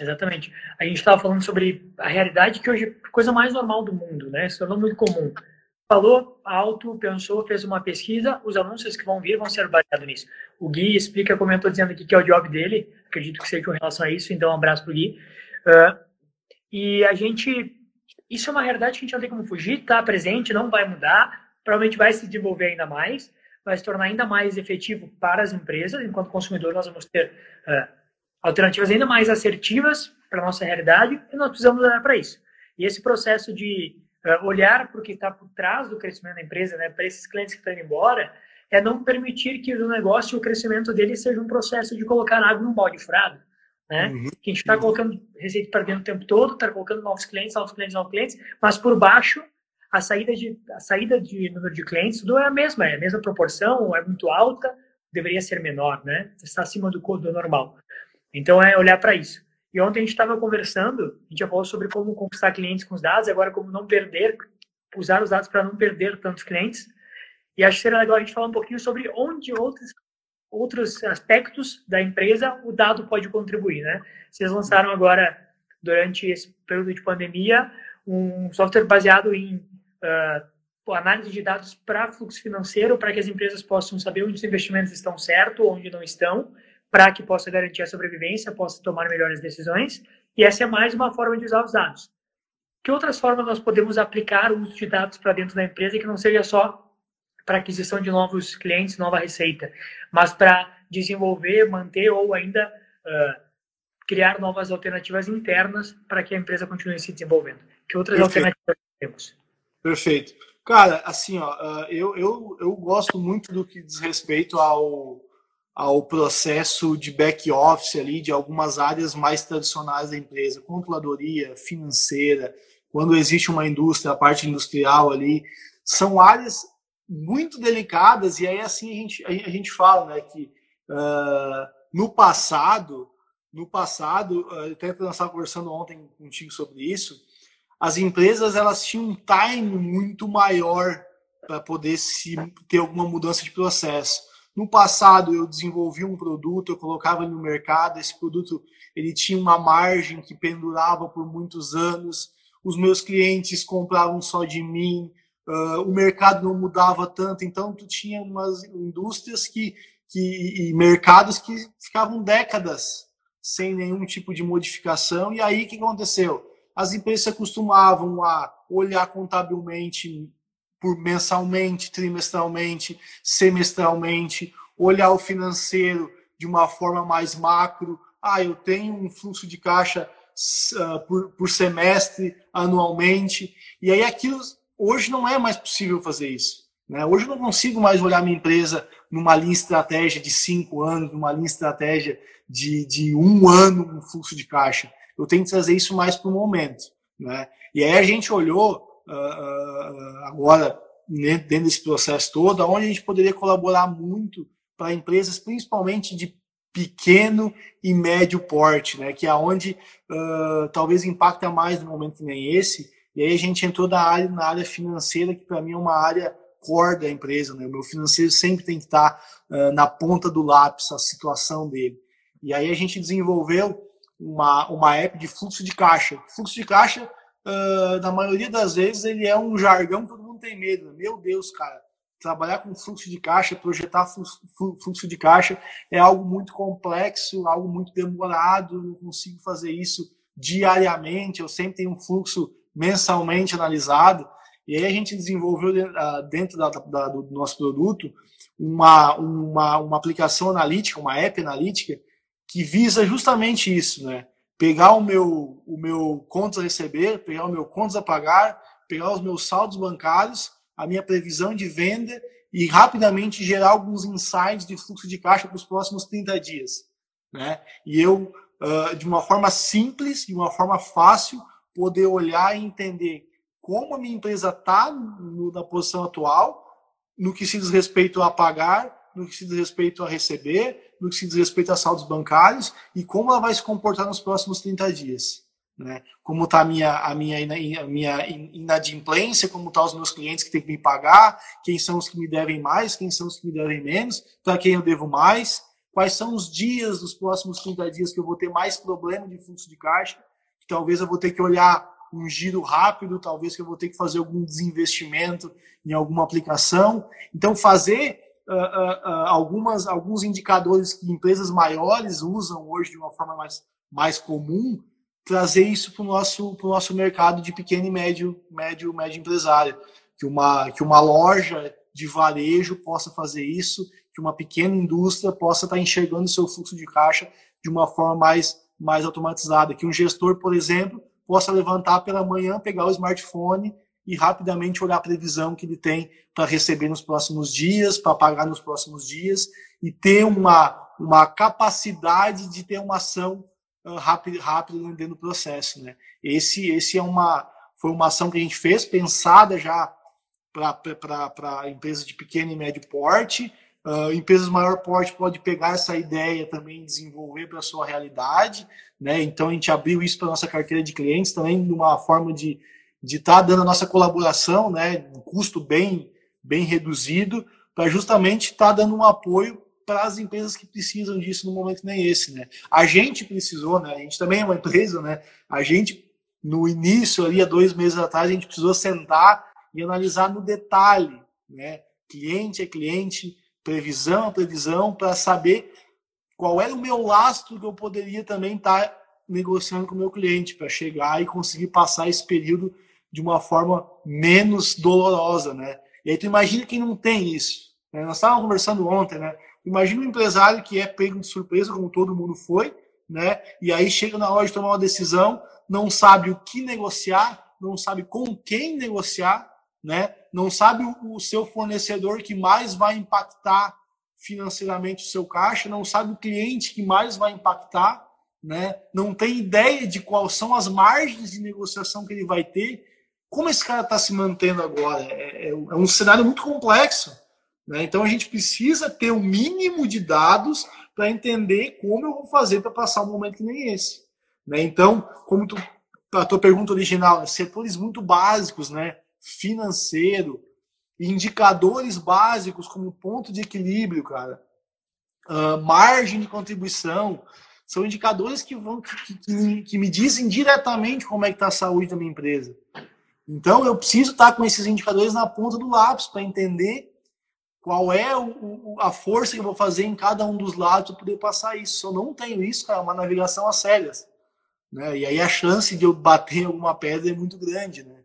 Exatamente. A gente estava falando sobre a realidade que hoje é coisa mais normal do mundo, né? Se tornou muito comum. Falou alto, pensou, fez uma pesquisa, os anúncios que vão vir vão ser baseados nisso. O Gui explica, comentou dizendo aqui que é o job dele, acredito que seja com relação a isso, então um abraço para o Gui. Uh, e a gente, isso é uma realidade que a gente não tem como fugir, está presente, não vai mudar, provavelmente vai se desenvolver ainda mais, vai se tornar ainda mais efetivo para as empresas, enquanto consumidor nós vamos ter uh, alternativas ainda mais assertivas para a nossa realidade e nós precisamos olhar para isso. E esse processo de olhar para o que está por trás do crescimento da empresa, né, para esses clientes que estão indo embora, é não permitir que o negócio e o crescimento dele seja um processo de colocar água num balde furado. Né? Uhum. Que a gente está colocando receita para dentro o tempo todo, está colocando novos clientes, novos clientes, novos clientes, mas por baixo a saída de a saída de número de clientes tudo é a mesma, é a mesma proporção, é muito alta, deveria ser menor, né? Está acima do, do normal. Então é olhar para isso. E ontem a gente estava conversando, a gente já falou sobre como conquistar clientes com os dados, agora como não perder, usar os dados para não perder tantos clientes. E acho que seria legal a gente falar um pouquinho sobre onde outros outros aspectos da empresa o dado pode contribuir, né? Vocês lançaram agora durante esse período de pandemia um software baseado em uh, análise de dados para fluxo financeiro, para que as empresas possam saber onde os investimentos estão certo, onde não estão, para que possa garantir a sobrevivência, possa tomar melhores decisões. E essa é mais uma forma de usar os dados. Que outras formas nós podemos aplicar o uso de dados para dentro da empresa que não seja só para aquisição de novos clientes, nova receita, mas para desenvolver, manter ou ainda uh, criar novas alternativas internas para que a empresa continue se desenvolvendo. Que outras Perfeito. alternativas temos? Perfeito. Cara, assim, ó, eu, eu, eu gosto muito do que diz respeito ao, ao processo de back-office ali de algumas áreas mais tradicionais da empresa, controladoria, financeira, quando existe uma indústria, a parte industrial ali, são áreas muito delicadas e aí assim a gente, a gente fala, né, que uh, no passado, no passado, uh, até nós estávamos conversando ontem contigo sobre isso, as empresas elas tinham um time muito maior para poder se ter alguma mudança de processo. No passado, eu desenvolvi um produto, eu colocava ele no mercado, esse produto ele tinha uma margem que pendurava por muitos anos, os meus clientes compravam só de mim, uh, o mercado não mudava tanto, então tu tinha umas indústrias que, que, e mercados que ficavam décadas sem nenhum tipo de modificação, e aí o que aconteceu? As empresas acostumavam a olhar contabilmente por mensalmente, trimestralmente, semestralmente, olhar o financeiro de uma forma mais macro. Ah, eu tenho um fluxo de caixa uh, por, por semestre, anualmente. E aí aquilo hoje não é mais possível fazer isso. Né? Hoje eu não consigo mais olhar minha empresa numa linha estratégia de cinco anos, numa linha estratégia de, de um ano um fluxo de caixa. Eu tenho que trazer isso mais para o momento. Né? E aí a gente olhou agora dentro desse processo todo, onde a gente poderia colaborar muito para empresas, principalmente de pequeno e médio porte, né, que é onde uh, talvez impacta mais no momento que nem esse. E aí a gente entrou na área, na área financeira, que para mim é uma área core da empresa. Né? O meu financeiro sempre tem que estar uh, na ponta do lápis, a situação dele. E aí a gente desenvolveu uma, uma app de fluxo de caixa. Fluxo de caixa uh, na maioria das vezes, ele é um jargão que todo mundo tem medo. Meu Deus, cara, trabalhar com fluxo de caixa, projetar fluxo de caixa é algo muito complexo, algo muito demorado. Não consigo fazer isso diariamente. Eu sempre tenho um fluxo mensalmente analisado. E aí a gente desenvolveu dentro da, da, do nosso produto uma, uma, uma aplicação analítica, uma app analítica, que visa justamente isso, né? Pegar o meu, o meu contas a receber, pegar o meu contas a pagar, pegar os meus saldos bancários, a minha previsão de venda e rapidamente gerar alguns insights de fluxo de caixa para os próximos 30 dias. Né? E eu, uh, de uma forma simples, de uma forma fácil, poder olhar e entender como a minha empresa está na posição atual, no que se diz respeito a pagar, no que se diz respeito a receber, no que se diz respeito a saldos bancários e como ela vai se comportar nos próximos 30 dias. Né? Como está a minha, a, minha, a minha inadimplência, como estão tá os meus clientes que têm que me pagar, quem são os que me devem mais, quem são os que me devem menos, para quem eu devo mais, quais são os dias dos próximos 30 dias que eu vou ter mais problema de fluxo de caixa, que talvez eu vou ter que olhar um giro rápido, talvez que eu vou ter que fazer algum desinvestimento em alguma aplicação. Então, fazer uh, uh, uh, algumas, alguns indicadores que empresas maiores usam hoje de uma forma mais, mais comum, trazer isso para o nosso, nosso mercado de pequeno e médio, médio, médio empresário. Que uma, que uma loja de varejo possa fazer isso, que uma pequena indústria possa estar enxergando seu fluxo de caixa de uma forma mais, mais automatizada. Que um gestor, por exemplo, possa levantar pela manhã, pegar o smartphone e rapidamente olhar a previsão que ele tem para receber nos próximos dias, para pagar nos próximos dias e ter uma, uma capacidade de ter uma ação uh, rápida, rápida dentro do processo. Né? Esse, esse é uma, foi uma ação que a gente fez, pensada já para empresas de pequeno e médio porte. Uh, empresas de maior porte pode pegar essa ideia também desenvolver para a sua realidade. Né? Então a gente abriu isso para nossa carteira de clientes também de uma forma de de estar tá dando a nossa colaboração, né, um custo bem bem reduzido, para justamente estar tá dando um apoio para as empresas que precisam disso no momento nem esse, né? A gente precisou, né? A gente também é uma empresa, né? A gente no início ali há dois meses atrás a gente precisou sentar e analisar no detalhe, né? Cliente é cliente, previsão é previsão, para saber qual era o meu lastro que eu poderia também estar tá negociando com o meu cliente para chegar e conseguir passar esse período de uma forma menos dolorosa, né? E aí tu imagina quem não tem isso. Né? Nós estávamos conversando ontem, né? Imagina um empresário que é pego de surpresa, como todo mundo foi, né? E aí chega na hora de tomar uma decisão, não sabe o que negociar, não sabe com quem negociar, né? Não sabe o, o seu fornecedor que mais vai impactar financeiramente o seu caixa, não sabe o cliente que mais vai impactar, né? Não tem ideia de quais são as margens de negociação que ele vai ter como esse cara está se mantendo agora? É, é, é, um cenário muito complexo. Né? Então a gente precisa ter o um mínimo de dados para entender como eu vou fazer para passar um momento que nem esse. Né? Então, como tu, a tua pergunta original, né? setores muito básicos, né? financeiro, indicadores básicos como ponto de equilíbrio, cara, uh, margem de contribuição, são indicadores que vão que, que, que me dizem diretamente como é que está a saúde da minha empresa. Então, eu preciso estar com esses indicadores na ponta do lápis para entender qual é o, a força que eu vou fazer em cada um dos lados para poder passar isso. Se eu não tenho isso, cara, é uma navegação às cegas. Né? E aí a chance de eu bater em alguma pedra é muito grande. Né?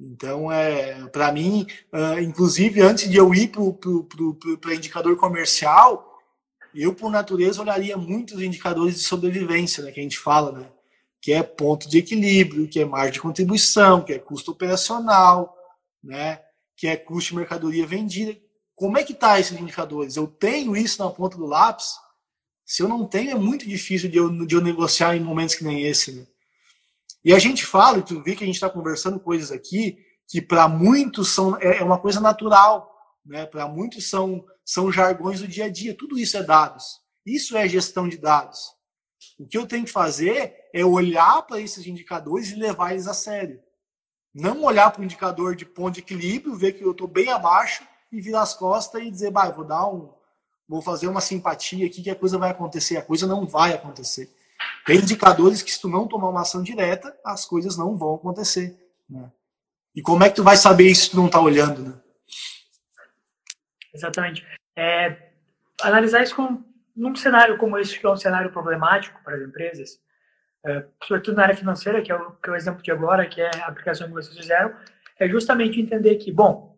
Então, é, para mim, uh, inclusive, antes de eu ir para indicador comercial, eu, por natureza, olharia muito os indicadores de sobrevivência, né, que a gente fala, né? Que é ponto de equilíbrio, que é margem de contribuição, que é custo operacional, né? que é custo de mercadoria vendida. Como é que está esses indicadores? Eu tenho isso na ponta do lápis? Se eu não tenho, é muito difícil de eu, de eu negociar em momentos que nem esse. Né? E a gente fala, tu vê que a gente está conversando coisas aqui que para muitos são é, é uma coisa natural, né? Para muitos são são jargões do dia a dia. Tudo isso é dados. Isso é gestão de dados. O que eu tenho que fazer é olhar para esses indicadores e levar eles a sério. Não olhar para o indicador de ponto de equilíbrio, ver que eu estou bem abaixo e virar as costas e dizer, bah, vou dar um, vou fazer uma simpatia aqui que a coisa vai acontecer. A coisa não vai acontecer. Tem indicadores que se tu não tomar uma ação direta, as coisas não vão acontecer. Né? E como é que tu vai saber isso se tu não está olhando, né? Exatamente. É, analisar isso com num cenário como esse, que é um cenário problemático para as empresas, é, sobretudo na área financeira, que é, o, que é o exemplo de agora, que é a aplicação que vocês fizeram, é justamente entender que, bom,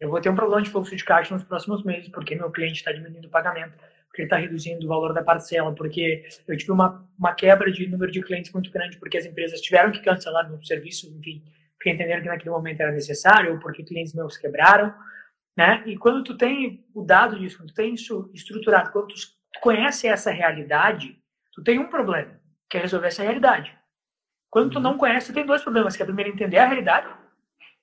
eu vou ter um problema de fluxo de caixa nos próximos meses, porque meu cliente está diminuindo o pagamento, porque ele está reduzindo o valor da parcela, porque eu tive uma, uma quebra de número de clientes muito grande, porque as empresas tiveram que cancelar meu serviço, enfim, porque entenderam que naquele momento era necessário, ou porque clientes meus quebraram, né? E quando tu tem o dado disso, quando tu tem isso estruturado, quando tu conhece essa realidade, tu tem um problema, que é resolver essa realidade. Quando tu uhum. não conhece, tu tem dois problemas, que é primeiro entender a realidade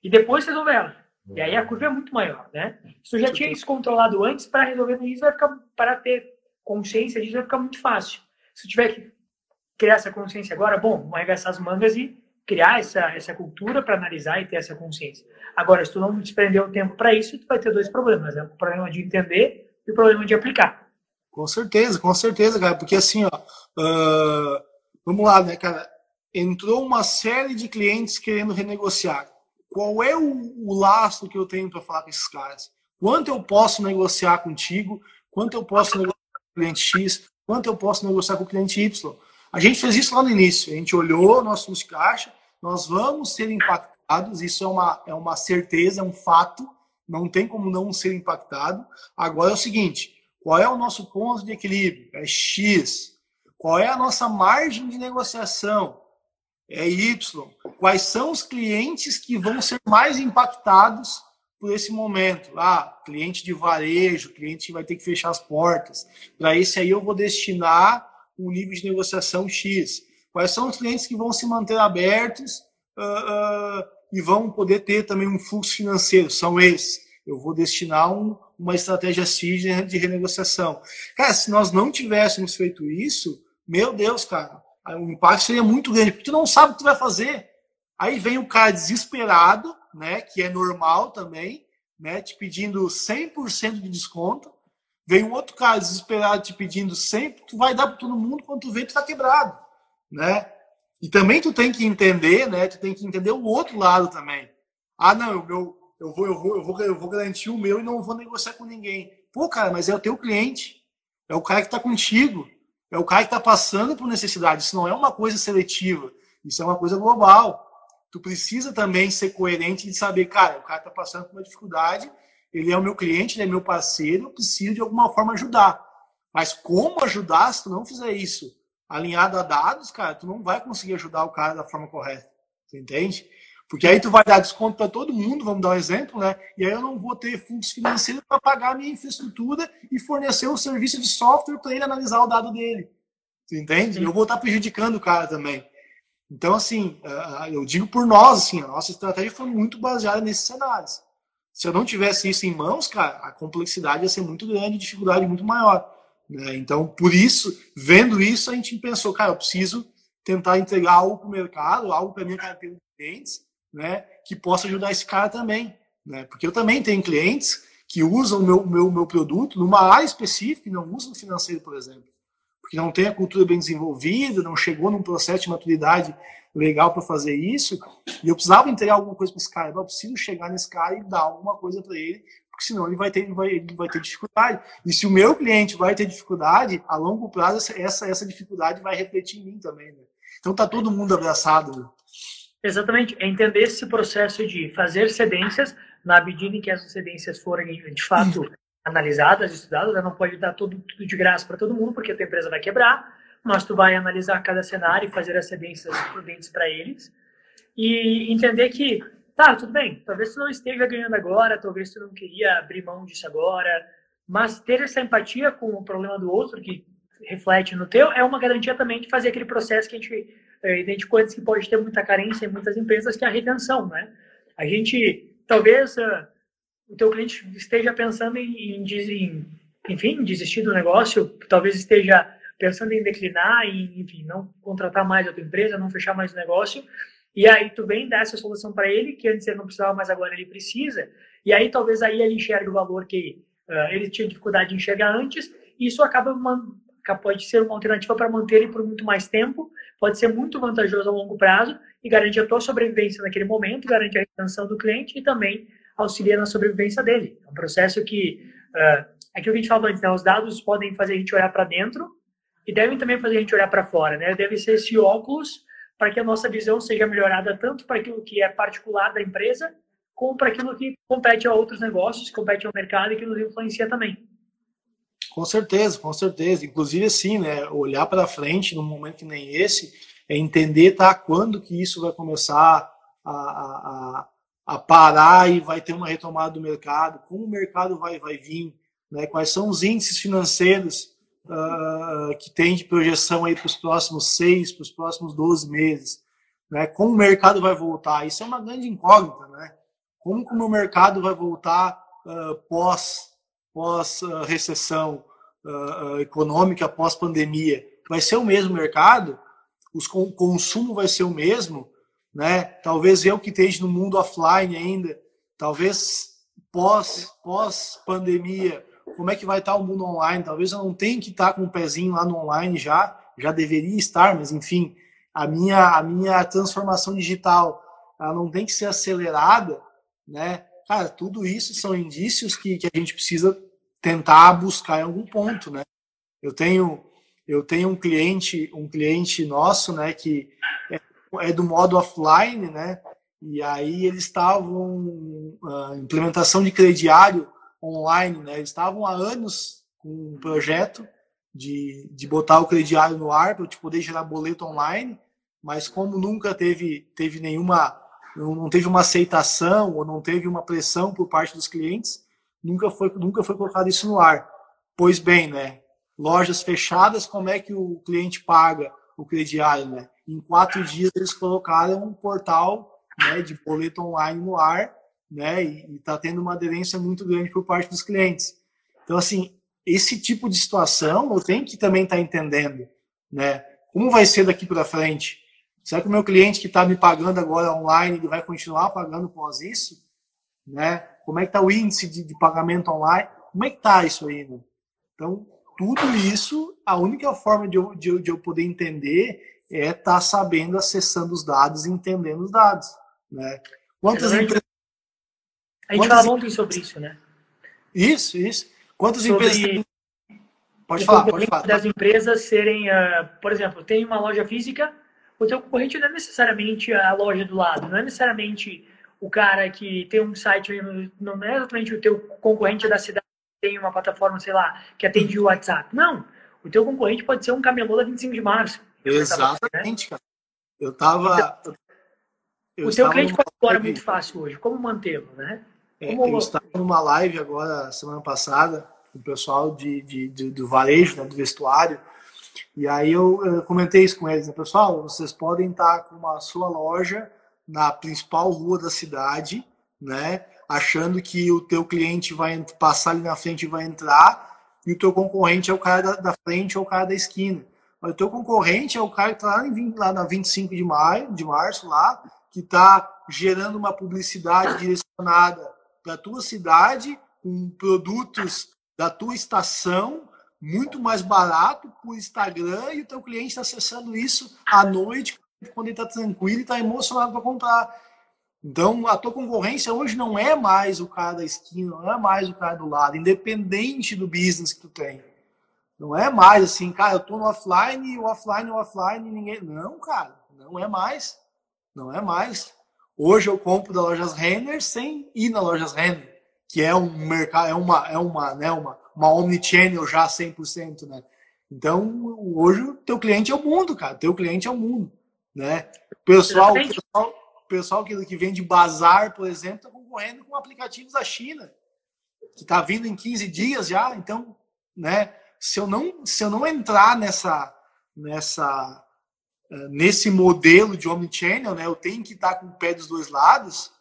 e depois resolver ela. E aí a curva é muito maior, né? Se tu já tinha isso controlado antes, para resolver isso vai ficar, para ter consciência disso vai ficar muito fácil. Se tu tiver que criar essa consciência agora, bom, vamos arregaçar as mangas e criar essa, essa cultura para analisar e ter essa consciência. Agora, se tu não desprender o tempo para isso, tu vai ter dois problemas, né? O problema de entender e o problema de aplicar. Com certeza, com certeza, cara, porque assim, ó, uh, vamos lá, né, cara, entrou uma série de clientes querendo renegociar. Qual é o, o laço que eu tenho para falar com esses caras? Quanto eu posso negociar contigo? Quanto eu posso negociar com o cliente X? Quanto eu posso negociar com o cliente Y? A gente fez isso lá no início. A gente olhou nosso fluxo caixa, nós vamos ser impactados, isso é uma, é uma certeza, é um fato, não tem como não ser impactado. Agora é o seguinte: qual é o nosso ponto de equilíbrio? É X. Qual é a nossa margem de negociação? É Y. Quais são os clientes que vão ser mais impactados por esse momento? Ah, cliente de varejo, cliente que vai ter que fechar as portas. Para esse aí eu vou destinar um nível de negociação X. Quais são os clientes que vão se manter abertos uh, uh, e vão poder ter também um fluxo financeiro? São esses. Eu vou destinar um, uma estratégia de renegociação. Cara, se nós não tivéssemos feito isso, meu Deus, cara, o impacto seria muito grande, porque tu não sabe o que tu vai fazer. Aí vem o cara desesperado, né, que é normal também, né, te pedindo 100% de desconto. Vem um outro cara desesperado te pedindo 100, tu vai dar para todo mundo, quando tu vê, tu tá quebrado né? E também tu tem que entender, né? Tu tem que entender o outro lado também. Ah, não, eu, eu, eu, vou, eu, vou, eu, vou, eu vou garantir o meu e não vou negociar com ninguém. Pô, cara, mas é o teu cliente. É o cara que está contigo. É o cara que está passando por necessidade. Isso não é uma coisa seletiva. Isso é uma coisa global. Tu precisa também ser coerente e saber, cara, o cara está passando por uma dificuldade, ele é o meu cliente, ele é meu parceiro, eu preciso de alguma forma ajudar. Mas como ajudar se tu não fizer isso alinhado a dados, cara, tu não vai conseguir ajudar o cara da forma correta. Você entende? Porque aí tu vai dar desconto para todo mundo, vamos dar um exemplo, né? E aí eu não vou ter fundos financeiros para pagar a minha infraestrutura e fornecer o um serviço de software para ele analisar o dado dele. Você entende? Eu vou estar prejudicando o cara também. Então, assim, eu digo por nós, assim, a nossa estratégia foi muito baseada nesses cenários. Se eu não tivesse isso em mãos, cara, a complexidade ia ser muito grande, a dificuldade muito maior. Né? Então, por isso, vendo isso, a gente pensou, cara, eu preciso tentar entregar algo para o mercado, algo para a minha carteira de clientes, né, que possa ajudar esse cara também. Né? Porque eu também tenho clientes que usam o meu, meu, meu produto numa área específica e não usam financeiro, por exemplo. Porque não tem a cultura bem desenvolvida, não chegou num processo de maturidade legal para fazer isso, e eu precisava entregar alguma coisa para esse cara. Eu preciso chegar nesse cara e dar alguma coisa para ele, porque senão ele vai ter, ele vai, ele vai ter dificuldade. E se o meu cliente vai ter dificuldade, a longo prazo essa, essa dificuldade vai refletir em mim também. Né? Então tá todo mundo abraçado. Exatamente, é entender esse processo de fazer cedências na medida em que essas cedências forem de fato analisadas, estudadas, né? não pode dar tudo, tudo de graça para todo mundo, porque a tua empresa vai quebrar, mas tu vai analisar cada cenário e fazer as cedências prudentes para eles e entender que Tá, tudo bem. Talvez tu não esteja ganhando agora, talvez tu não queria abrir mão disso agora, mas ter essa empatia com o problema do outro que reflete no teu é uma garantia também de fazer aquele processo que a gente é, antes que pode ter muita carência em muitas empresas, que é a retenção, né? A gente, talvez uh, o teu cliente esteja pensando em, em, enfim, desistir do negócio, talvez esteja pensando em declinar, em, enfim, não contratar mais a tua empresa, não fechar mais o negócio, e aí tu vem dar essa solução para ele, que antes ele não precisava, mas agora ele precisa. E aí talvez aí ele enxergue o valor que uh, ele tinha dificuldade de enxergar antes, e isso acaba pode ser uma alternativa para manter ele por muito mais tempo, pode ser muito vantajoso a longo prazo e garante a tua sobrevivência naquele momento, garante a retenção do cliente e também auxilia na sobrevivência dele. É um processo que, uh, aquilo que a gente falou antes, né, os dados podem fazer a gente olhar para dentro e devem também fazer a gente olhar para fora, né? Deve ser esse óculos para que a nossa visão seja melhorada tanto para aquilo que é particular da empresa, compra aquilo que compete a outros negócios, compete ao mercado e que nos influencia também. Com certeza, com certeza. Inclusive, assim, né, olhar para frente num momento que nem esse é entender tá, quando que isso vai começar a, a, a parar e vai ter uma retomada do mercado, como o mercado vai, vai vir, né, quais são os índices financeiros uh, que tem de projeção para os próximos seis, para os próximos 12 meses, né, como o mercado vai voltar. Isso é uma grande incógnita, né? Como, como o mercado vai voltar uh, pós, pós uh, recessão econômica, pós pandemia? Vai ser o mesmo mercado? o consumo vai ser o mesmo? né? Talvez eu que esteja no mundo offline ainda, talvez pós pós pandemia, como é que vai estar o mundo online? Talvez eu não tenha que estar com um pezinho lá no online já, já deveria estar, mas enfim, a minha a minha transformação digital, ela não tem que ser acelerada, né? Cara, tudo isso são indícios que, que a gente precisa tentar buscar em algum ponto, né? Eu tenho eu tenho um cliente um cliente nosso, né, que é do modo offline, né? E aí eles estavam a implementação de crediário online, né? Eles estavam há anos com um projeto de, de botar o crediário no ar para te poder gerar boleto online, mas como nunca teve teve nenhuma não teve uma aceitação ou não teve uma pressão por parte dos clientes, nunca foi nunca foi colocado isso no ar. Pois bem, né? Lojas fechadas, como é que o cliente paga o crediário, né? Em quatro dias eles colocaram um portal né, de boleto online no ar, né? E está tendo uma aderência muito grande por parte dos clientes. Então, assim, esse tipo de situação eu tenho que também estar tá entendendo, né? Como vai ser daqui para frente? Será que o meu cliente que está me pagando agora online ele vai continuar pagando após isso? Né? Como é que está o índice de, de, pagamento online? Como é que está isso aí? Né? Então, tudo isso, a única forma de eu, de, de eu poder entender é estar tá sabendo, acessando os dados e entendendo os dados. Né? Quantas empresas. A gente falava ontem sobre isso, né? Isso, isso. Quantas sobre empresas. Pode falar, pode falar. das empresas serem, uh, por exemplo, tem uma loja física, o teu concorrente não é necessariamente a loja do lado, não é necessariamente o cara que tem um site, não é exatamente o teu concorrente da cidade que tem uma plataforma, sei lá, que atende o WhatsApp. Não. O teu concorrente pode ser um camelô da 25 de março. Exatamente, cara. Eu tava. Eu o teu cliente pode agora muito fácil hoje. Como mantê-lo, né? É, eu estava numa live agora, semana passada, com o pessoal de, de, de do varejo, né, do vestuário. E aí eu, eu comentei isso com eles, né? Pessoal, vocês podem estar com a sua loja na principal rua da cidade, né? Achando que o teu cliente vai passar ali na frente e vai entrar, e o teu concorrente é o cara da, da frente ou o cara da esquina. Mas o teu concorrente é o cara que está lá, lá na 25 de maio, de março, lá, que está gerando uma publicidade direcionada para a tua cidade, com produtos da tua estação, muito mais barato por Instagram, e o teu cliente está acessando isso à noite, quando ele está tranquilo e está emocionado para comprar. Então, a tua concorrência hoje não é mais o cara da esquina, não é mais o cara do lado, independente do business que tu tem. Não é mais assim, cara, eu tô no offline o offline, o offline, ninguém. Não, cara, não é mais. Não é mais. Hoje eu compro da lojas Renner sem ir na lojas Renner, que é um mercado, é uma, é uma, né, uma, uma omnichannel já 100%, né? Então, hoje o teu cliente é o mundo, cara. O teu cliente é o mundo, né? O pessoal, o pessoal, pessoal que, que vende bazar, por exemplo, está concorrendo com aplicativos da China, que está vindo em 15 dias já. Então, né? se eu não, se eu não entrar nessa, nessa, eh, nesse modelo de omnichannel, né, eu tenho que estar com o pé dos dois lados,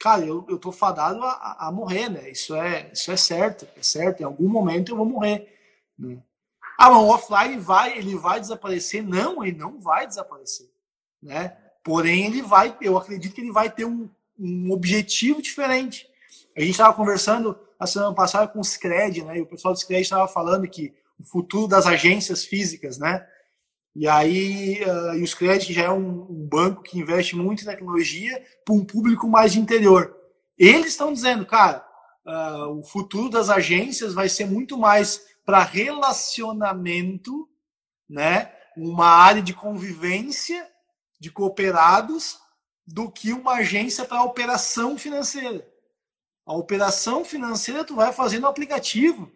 cara, eu, eu tô fadado a, a morrer, né? Isso é, isso é certo, é certo. Em algum momento eu vou morrer. Né? Ah, mas o offline vai, ele vai desaparecer? Não, ele não vai desaparecer, né? Porém, ele vai, eu acredito que ele vai ter um, um objetivo diferente. A gente estava conversando a semana passada com o Scred, né? E o pessoal do Scred estava falando que o futuro das agências físicas, né? E aí, uh, e os créditos já é um, um, banco que investe muito em tecnologia para um público mais de interior. Eles estão dizendo, cara, uh, o futuro das agências vai ser muito mais para relacionamento, né? Uma área de convivência de cooperados do que uma agência para operação financeira. A operação financeira tu vai fazer no aplicativo.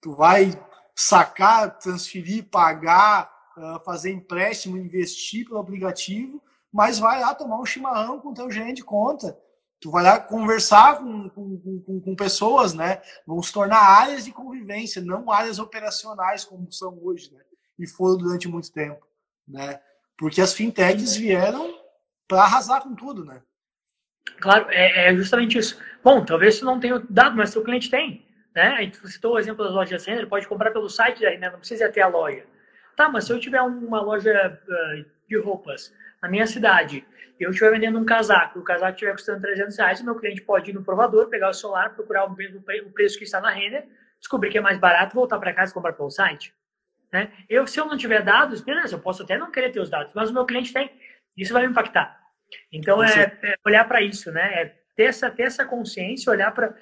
Tu vai sacar, transferir, pagar, ah, fazer empréstimo, investir pelo aplicativo, mas vai lá tomar um chimarrão com o teu gerente de conta. Tu vai lá conversar com, com, com, com pessoas, né? Vão se tornar áreas de convivência, não áreas operacionais como são hoje, né? E foram durante muito tempo, né? Porque as fintechs vieram para arrasar com tudo, né? Claro, é, é, justamente isso. Bom, talvez você não tenha dado, mas seu cliente tem. Né? A gente citou o exemplo das lojas Renner, pode comprar pelo site Renner, não precisa ir até a loja. Tá, mas se eu tiver uma loja uh, de roupas na minha cidade, eu estiver vendendo um casaco, o casaco estiver custando 300 reais, o meu cliente pode ir no provador, pegar o celular, procurar o mesmo preço que está na Renner, descobrir que é mais barato, voltar para casa e comprar pelo site. Né? Eu, se eu não tiver dados, beleza, eu posso até não querer ter os dados, mas o meu cliente tem. Isso vai me impactar. Então, é, é olhar para isso, né? É ter essa, ter essa consciência, olhar para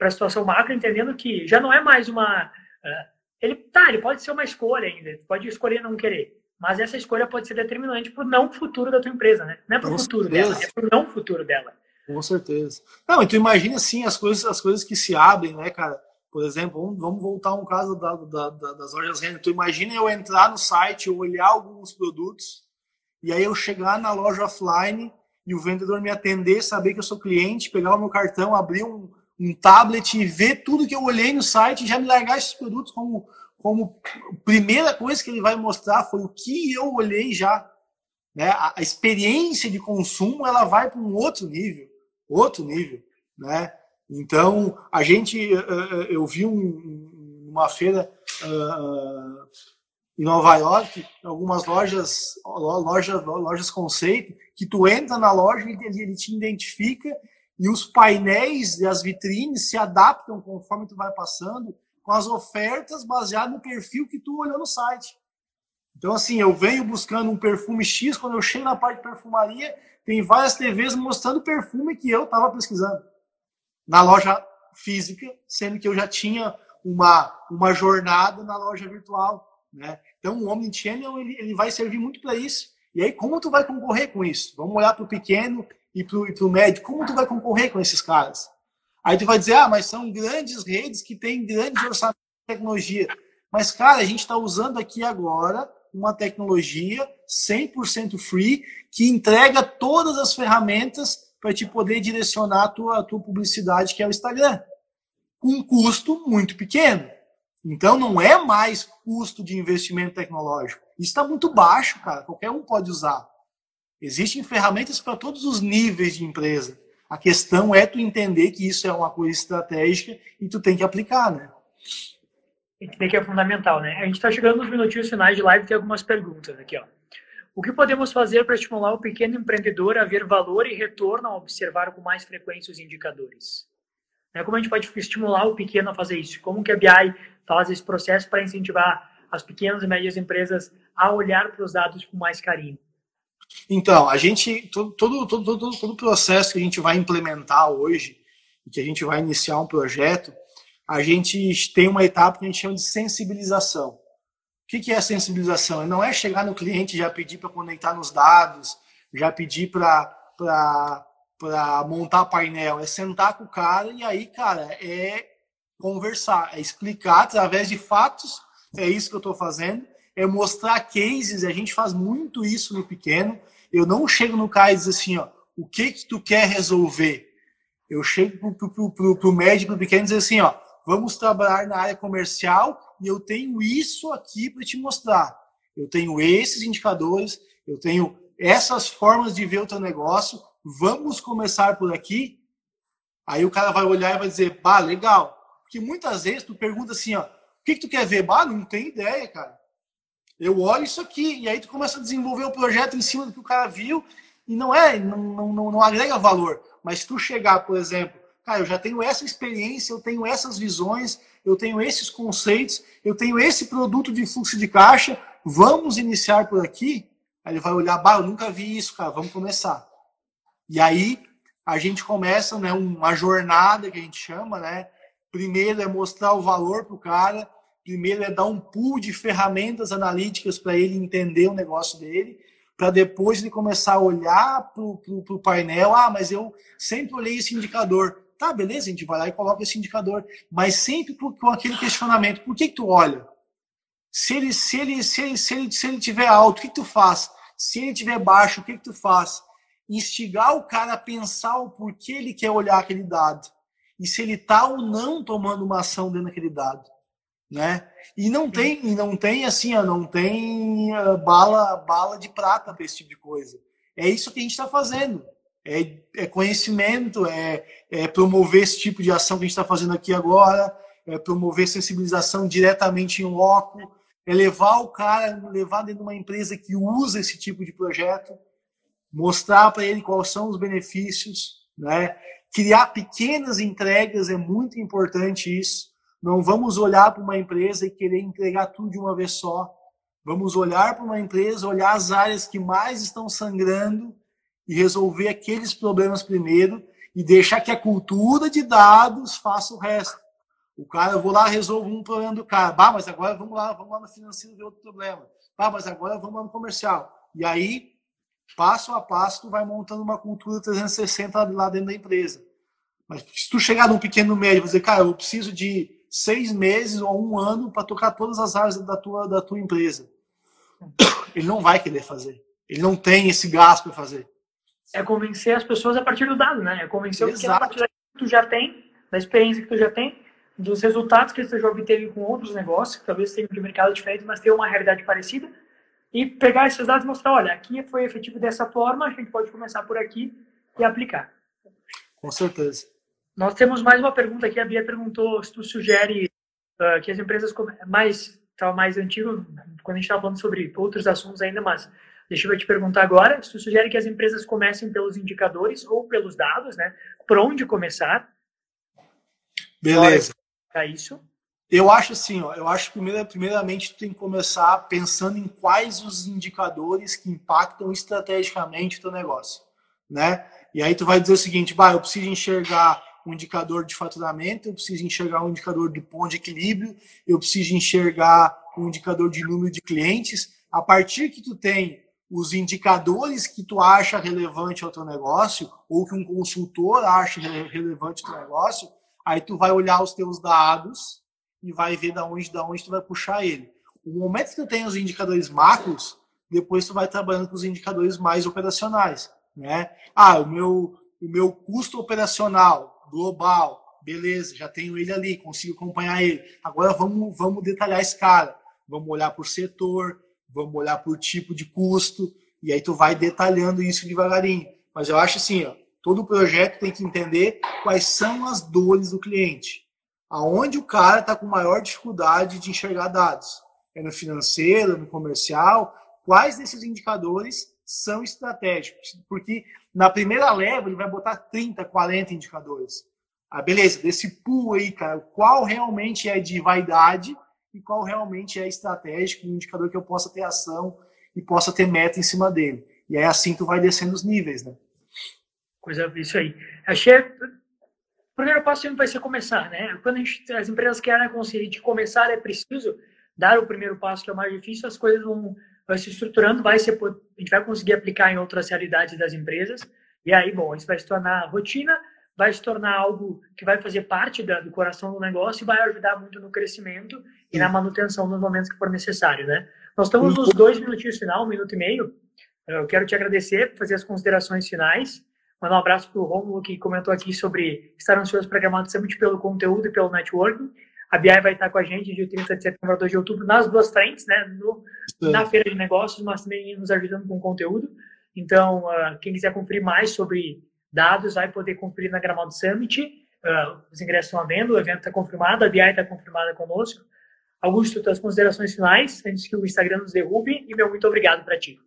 a situação macro, entendendo que já não é mais uma. Uh, ele tá, ele pode ser uma escolha ainda, pode escolher não querer, mas essa escolha pode ser determinante para o não futuro da tua empresa, né? Não é para o futuro certeza. dela, é para o não futuro dela. Com certeza. Não, então imagina assim as coisas, as coisas que se abrem, né, cara? Por exemplo, vamos, voltar um caso da, da, da, das lojas Renner. Tu imagina eu entrar no site, olhar alguns produtos, e aí eu chegar na loja offline e o vendedor me atender, saber que eu sou cliente, pegar o meu cartão, abrir um, um tablet e ver tudo que eu olhei no site e já me largar esses produtos como, como primeira coisa que ele vai mostrar foi o que eu olhei já. Né? A, a experiência de consumo ela vai para um outro nível, outro nível. Né? Então, a gente, eu vi um, uma feira em Nova York, algumas lojas, lojas, lojas conceito, que tu entra na loja e ele, ele te identifica e os painéis e as vitrines se adaptam conforme tu vai passando com as ofertas baseadas no perfil que tu olhou no site. Então, assim, eu venho buscando um perfume X, quando eu chego na parte de perfumaria, tem várias TVs mostrando o perfume que eu estava pesquisando. Na loja física, sendo que eu já tinha uma, uma jornada na loja virtual. Né? Então, o Omnichannel ele, ele vai servir muito para isso. E aí, como tu vai concorrer com isso? Vamos olhar para o pequeno e para o médio. Como tu vai concorrer com esses caras? Aí tu vai dizer, ah, mas são grandes redes que têm grandes orçamentos de tecnologia. Mas, cara, a gente está usando aqui agora uma tecnologia 100% free que entrega todas as ferramentas para te poder direcionar a tua, a tua publicidade, que é o Instagram, com um custo muito pequeno. Então não é mais custo de investimento tecnológico. Isso está muito baixo, cara. Qualquer um pode usar. Existem ferramentas para todos os níveis de empresa. A questão é tu entender que isso é uma coisa estratégica e tu tem que aplicar, né? Tem que é fundamental, né? A gente está chegando nos minutinhos finais de live, tem algumas perguntas aqui, ó. O que podemos fazer para estimular o pequeno empreendedor a ver valor e retorno ao observar com mais frequência os indicadores? Né? Como a gente pode estimular o pequeno a fazer isso? Como que a BI faz esse processo para incentivar as pequenas e médias empresas a olhar para os dados com mais carinho? Então, a gente, todo, todo, todo, todo, o processo que a gente vai implementar hoje, e que a gente vai iniciar um projeto, a gente tem uma etapa que a gente chama de sensibilização. O que é sensibilização? Não é chegar no cliente já pedir para conectar nos dados, já pedir para para montar painel, é sentar com o cara e aí, cara, é conversar, é explicar através de fatos, é isso que eu estou fazendo, é mostrar cases, a gente faz muito isso no pequeno. Eu não chego no cara e diz assim, ó, o que que tu quer resolver? Eu chego pro, pro médico pequeno e diz assim, ó, vamos trabalhar na área comercial e eu tenho isso aqui para te mostrar. Eu tenho esses indicadores, eu tenho essas formas de ver o teu negócio, vamos começar por aqui. Aí o cara vai olhar e vai dizer, bah, legal. Porque muitas vezes tu pergunta assim, ó, o que, que tu quer ver? Bah, não tem ideia, cara. Eu olho isso aqui, e aí tu começa a desenvolver o projeto em cima do que o cara viu, e não é, não, não, não, não agrega valor. Mas se tu chegar, por exemplo, cara, eu já tenho essa experiência, eu tenho essas visões, eu tenho esses conceitos, eu tenho esse produto de fluxo de caixa, vamos iniciar por aqui? Aí ele vai olhar, bah, eu nunca vi isso, cara, vamos começar. E aí a gente começa né, uma jornada que a gente chama, né? Primeiro é mostrar o valor para o cara, primeiro é dar um pool de ferramentas analíticas para ele entender o negócio dele, para depois ele começar a olhar para o painel, ah, mas eu sempre olhei esse indicador. Tá, beleza, a gente vai lá e coloca esse indicador, mas sempre com aquele questionamento, por que, que tu olha? Se ele, se ele, se ele, se ele, se ele tiver alto, o que, que tu faz? Se ele tiver baixo, o que, que tu faz? Instigar o cara a pensar o porquê ele quer olhar aquele dado. E se ele está ou não tomando uma ação dentro daquele dado né? E não tem, e não tem assim, ó, não tem uh, bala, bala de prata para esse tipo de coisa. É isso que a gente está fazendo. É, é conhecimento, é, é, promover esse tipo de ação que a gente está fazendo aqui agora, é promover sensibilização diretamente em loco, é levar o cara, levar dentro de uma empresa que usa esse tipo de projeto, mostrar para ele quais são os benefícios, né? Criar pequenas entregas é muito importante isso. Não vamos olhar para uma empresa e querer entregar tudo de uma vez só. Vamos olhar para uma empresa, olhar as áreas que mais estão sangrando e resolver aqueles problemas primeiro e deixar que a cultura de dados faça o resto. O cara, eu vou lá resolvo um problema do cara. Bah, mas agora vamos lá, vamos lá no financeiro ver outro problema. Bah, mas agora vamos lá no comercial. E aí, passo a passo, tu vai montando uma cultura 360 lá dentro da empresa. Mas se tu chegar num pequeno médio e dizer, cara, eu preciso de seis meses ou um ano para tocar todas as áreas da tua, da tua empresa. Ele não vai querer fazer. Ele não tem esse gasto para fazer. É convencer as pessoas a partir do dado, né? É convencer Exato. que a partir que tu já tem, da experiência que tu já tem, dos resultados que tu já obteve com outros negócios, que talvez tenham de mercado diferente, mas tenham uma realidade parecida, e pegar esses dados e mostrar, olha, aqui foi efetivo dessa forma, a gente pode começar por aqui e aplicar. Com certeza. Nós temos mais uma pergunta aqui. A Bia perguntou se tu sugere uh, que as empresas mais estava mais antigo quando a gente estava falando sobre outros assuntos ainda, mas deixa eu te perguntar agora. Se tu sugere que as empresas comecem pelos indicadores ou pelos dados, né? Por onde começar? Beleza. É isso. Eu acho assim, ó, eu acho que primeiramente tu tem que começar pensando em quais os indicadores que impactam estrategicamente o teu negócio, né? E aí tu vai dizer o seguinte, bah, eu preciso enxergar um indicador de faturamento, eu preciso enxergar um indicador de ponto de equilíbrio, eu preciso enxergar um indicador de número de clientes. A partir que tu tem os indicadores que tu acha relevante ao teu negócio, ou que um consultor acha relevante ao teu negócio, aí tu vai olhar os teus dados e vai ver da onde, da onde tu vai puxar ele. O momento que tu tem os indicadores macros, depois tu vai trabalhando com os indicadores mais operacionais, né? Ah, o meu, o meu custo operacional, global, beleza, já tenho ele ali, consigo acompanhar ele. Agora vamos, vamos detalhar esse cara. Vamos olhar por setor, vamos olhar por tipo de custo, e aí tu vai detalhando isso devagarinho. Mas eu acho assim, ó, todo projeto tem que entender quais são as dores do cliente. Aonde o cara está com maior dificuldade de enxergar dados. É no financeiro, no comercial. Quais desses indicadores são estratégicos? Porque na primeira leva, ele vai botar 30, 40 indicadores. Ah, beleza, desse pool aí, cara, qual realmente é de vaidade e qual realmente é estratégico, um indicador que eu possa ter ação e possa ter meta em cima dele. E aí assim tu vai descendo os níveis, né? Coisa, isso aí. Achei. O primeiro passo sempre vai ser começar, né? Quando gente, as empresas querem a consciência de começar, é preciso dar o primeiro passo, que é o mais difícil, as coisas vão vai se estruturando, vai ser, a gente vai conseguir aplicar em outras realidades das empresas. E aí, bom, isso vai se tornar rotina, vai se tornar algo que vai fazer parte da, do coração do negócio e vai ajudar muito no crescimento e na manutenção nos momentos que for necessário, né? Nós estamos nos dois minutinhos final, um minuto e meio. Eu quero te agradecer, fazer as considerações finais. Mandar um abraço para o Romulo, que comentou aqui sobre estar ansioso para Gramado Summit pelo conteúdo e pelo networking. A BI vai estar com a gente de 30 de setembro a 2 de outubro nas duas frentes, né? No, na feira de negócios, mas também nos ajudando com conteúdo. Então, uh, quem quiser conferir mais sobre dados vai poder conferir na Gramado Summit. Uh, os ingressos estão à venda, o evento está confirmado, a BI está confirmada conosco. Augusto, tuas considerações finais, antes que o Instagram nos derrube, e meu muito obrigado para ti.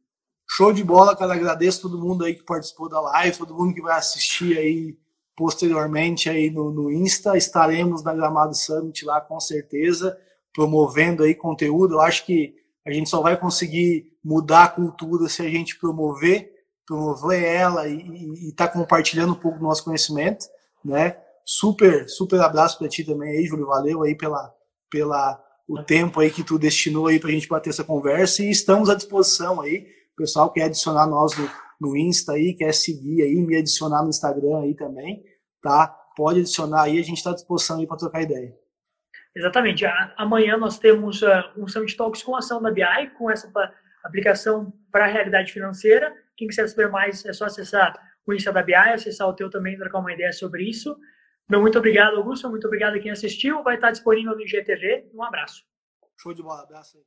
Show de bola, cara. Agradeço todo mundo aí que participou da live, todo mundo que vai assistir aí posteriormente aí no, no Insta. Estaremos na Gramado Summit lá com certeza, promovendo aí conteúdo. Eu acho que a gente só vai conseguir mudar a cultura se a gente promover, promover ela e estar tá compartilhando um pouco do nosso conhecimento, né? Super, super abraço para ti também aí, Júlio. Valeu aí pela, pela o tempo aí que tu destinou aí para a gente bater essa conversa e estamos à disposição aí pessoal quer adicionar nós no, no Insta aí, quer seguir aí, me adicionar no Instagram aí também, tá? Pode adicionar aí, a gente está à disposição aí para trocar ideia. Exatamente. Amanhã nós temos uh, um Summit Talks com ação da BI, com essa aplicação para a realidade financeira. Quem quiser saber mais, é só acessar o Insta da BI, acessar o teu também, trocar uma ideia sobre isso. Meu muito obrigado, Augusto. Muito obrigado a quem assistiu. Vai estar disponível no IGTV. Um abraço. Show de bola. Abraço.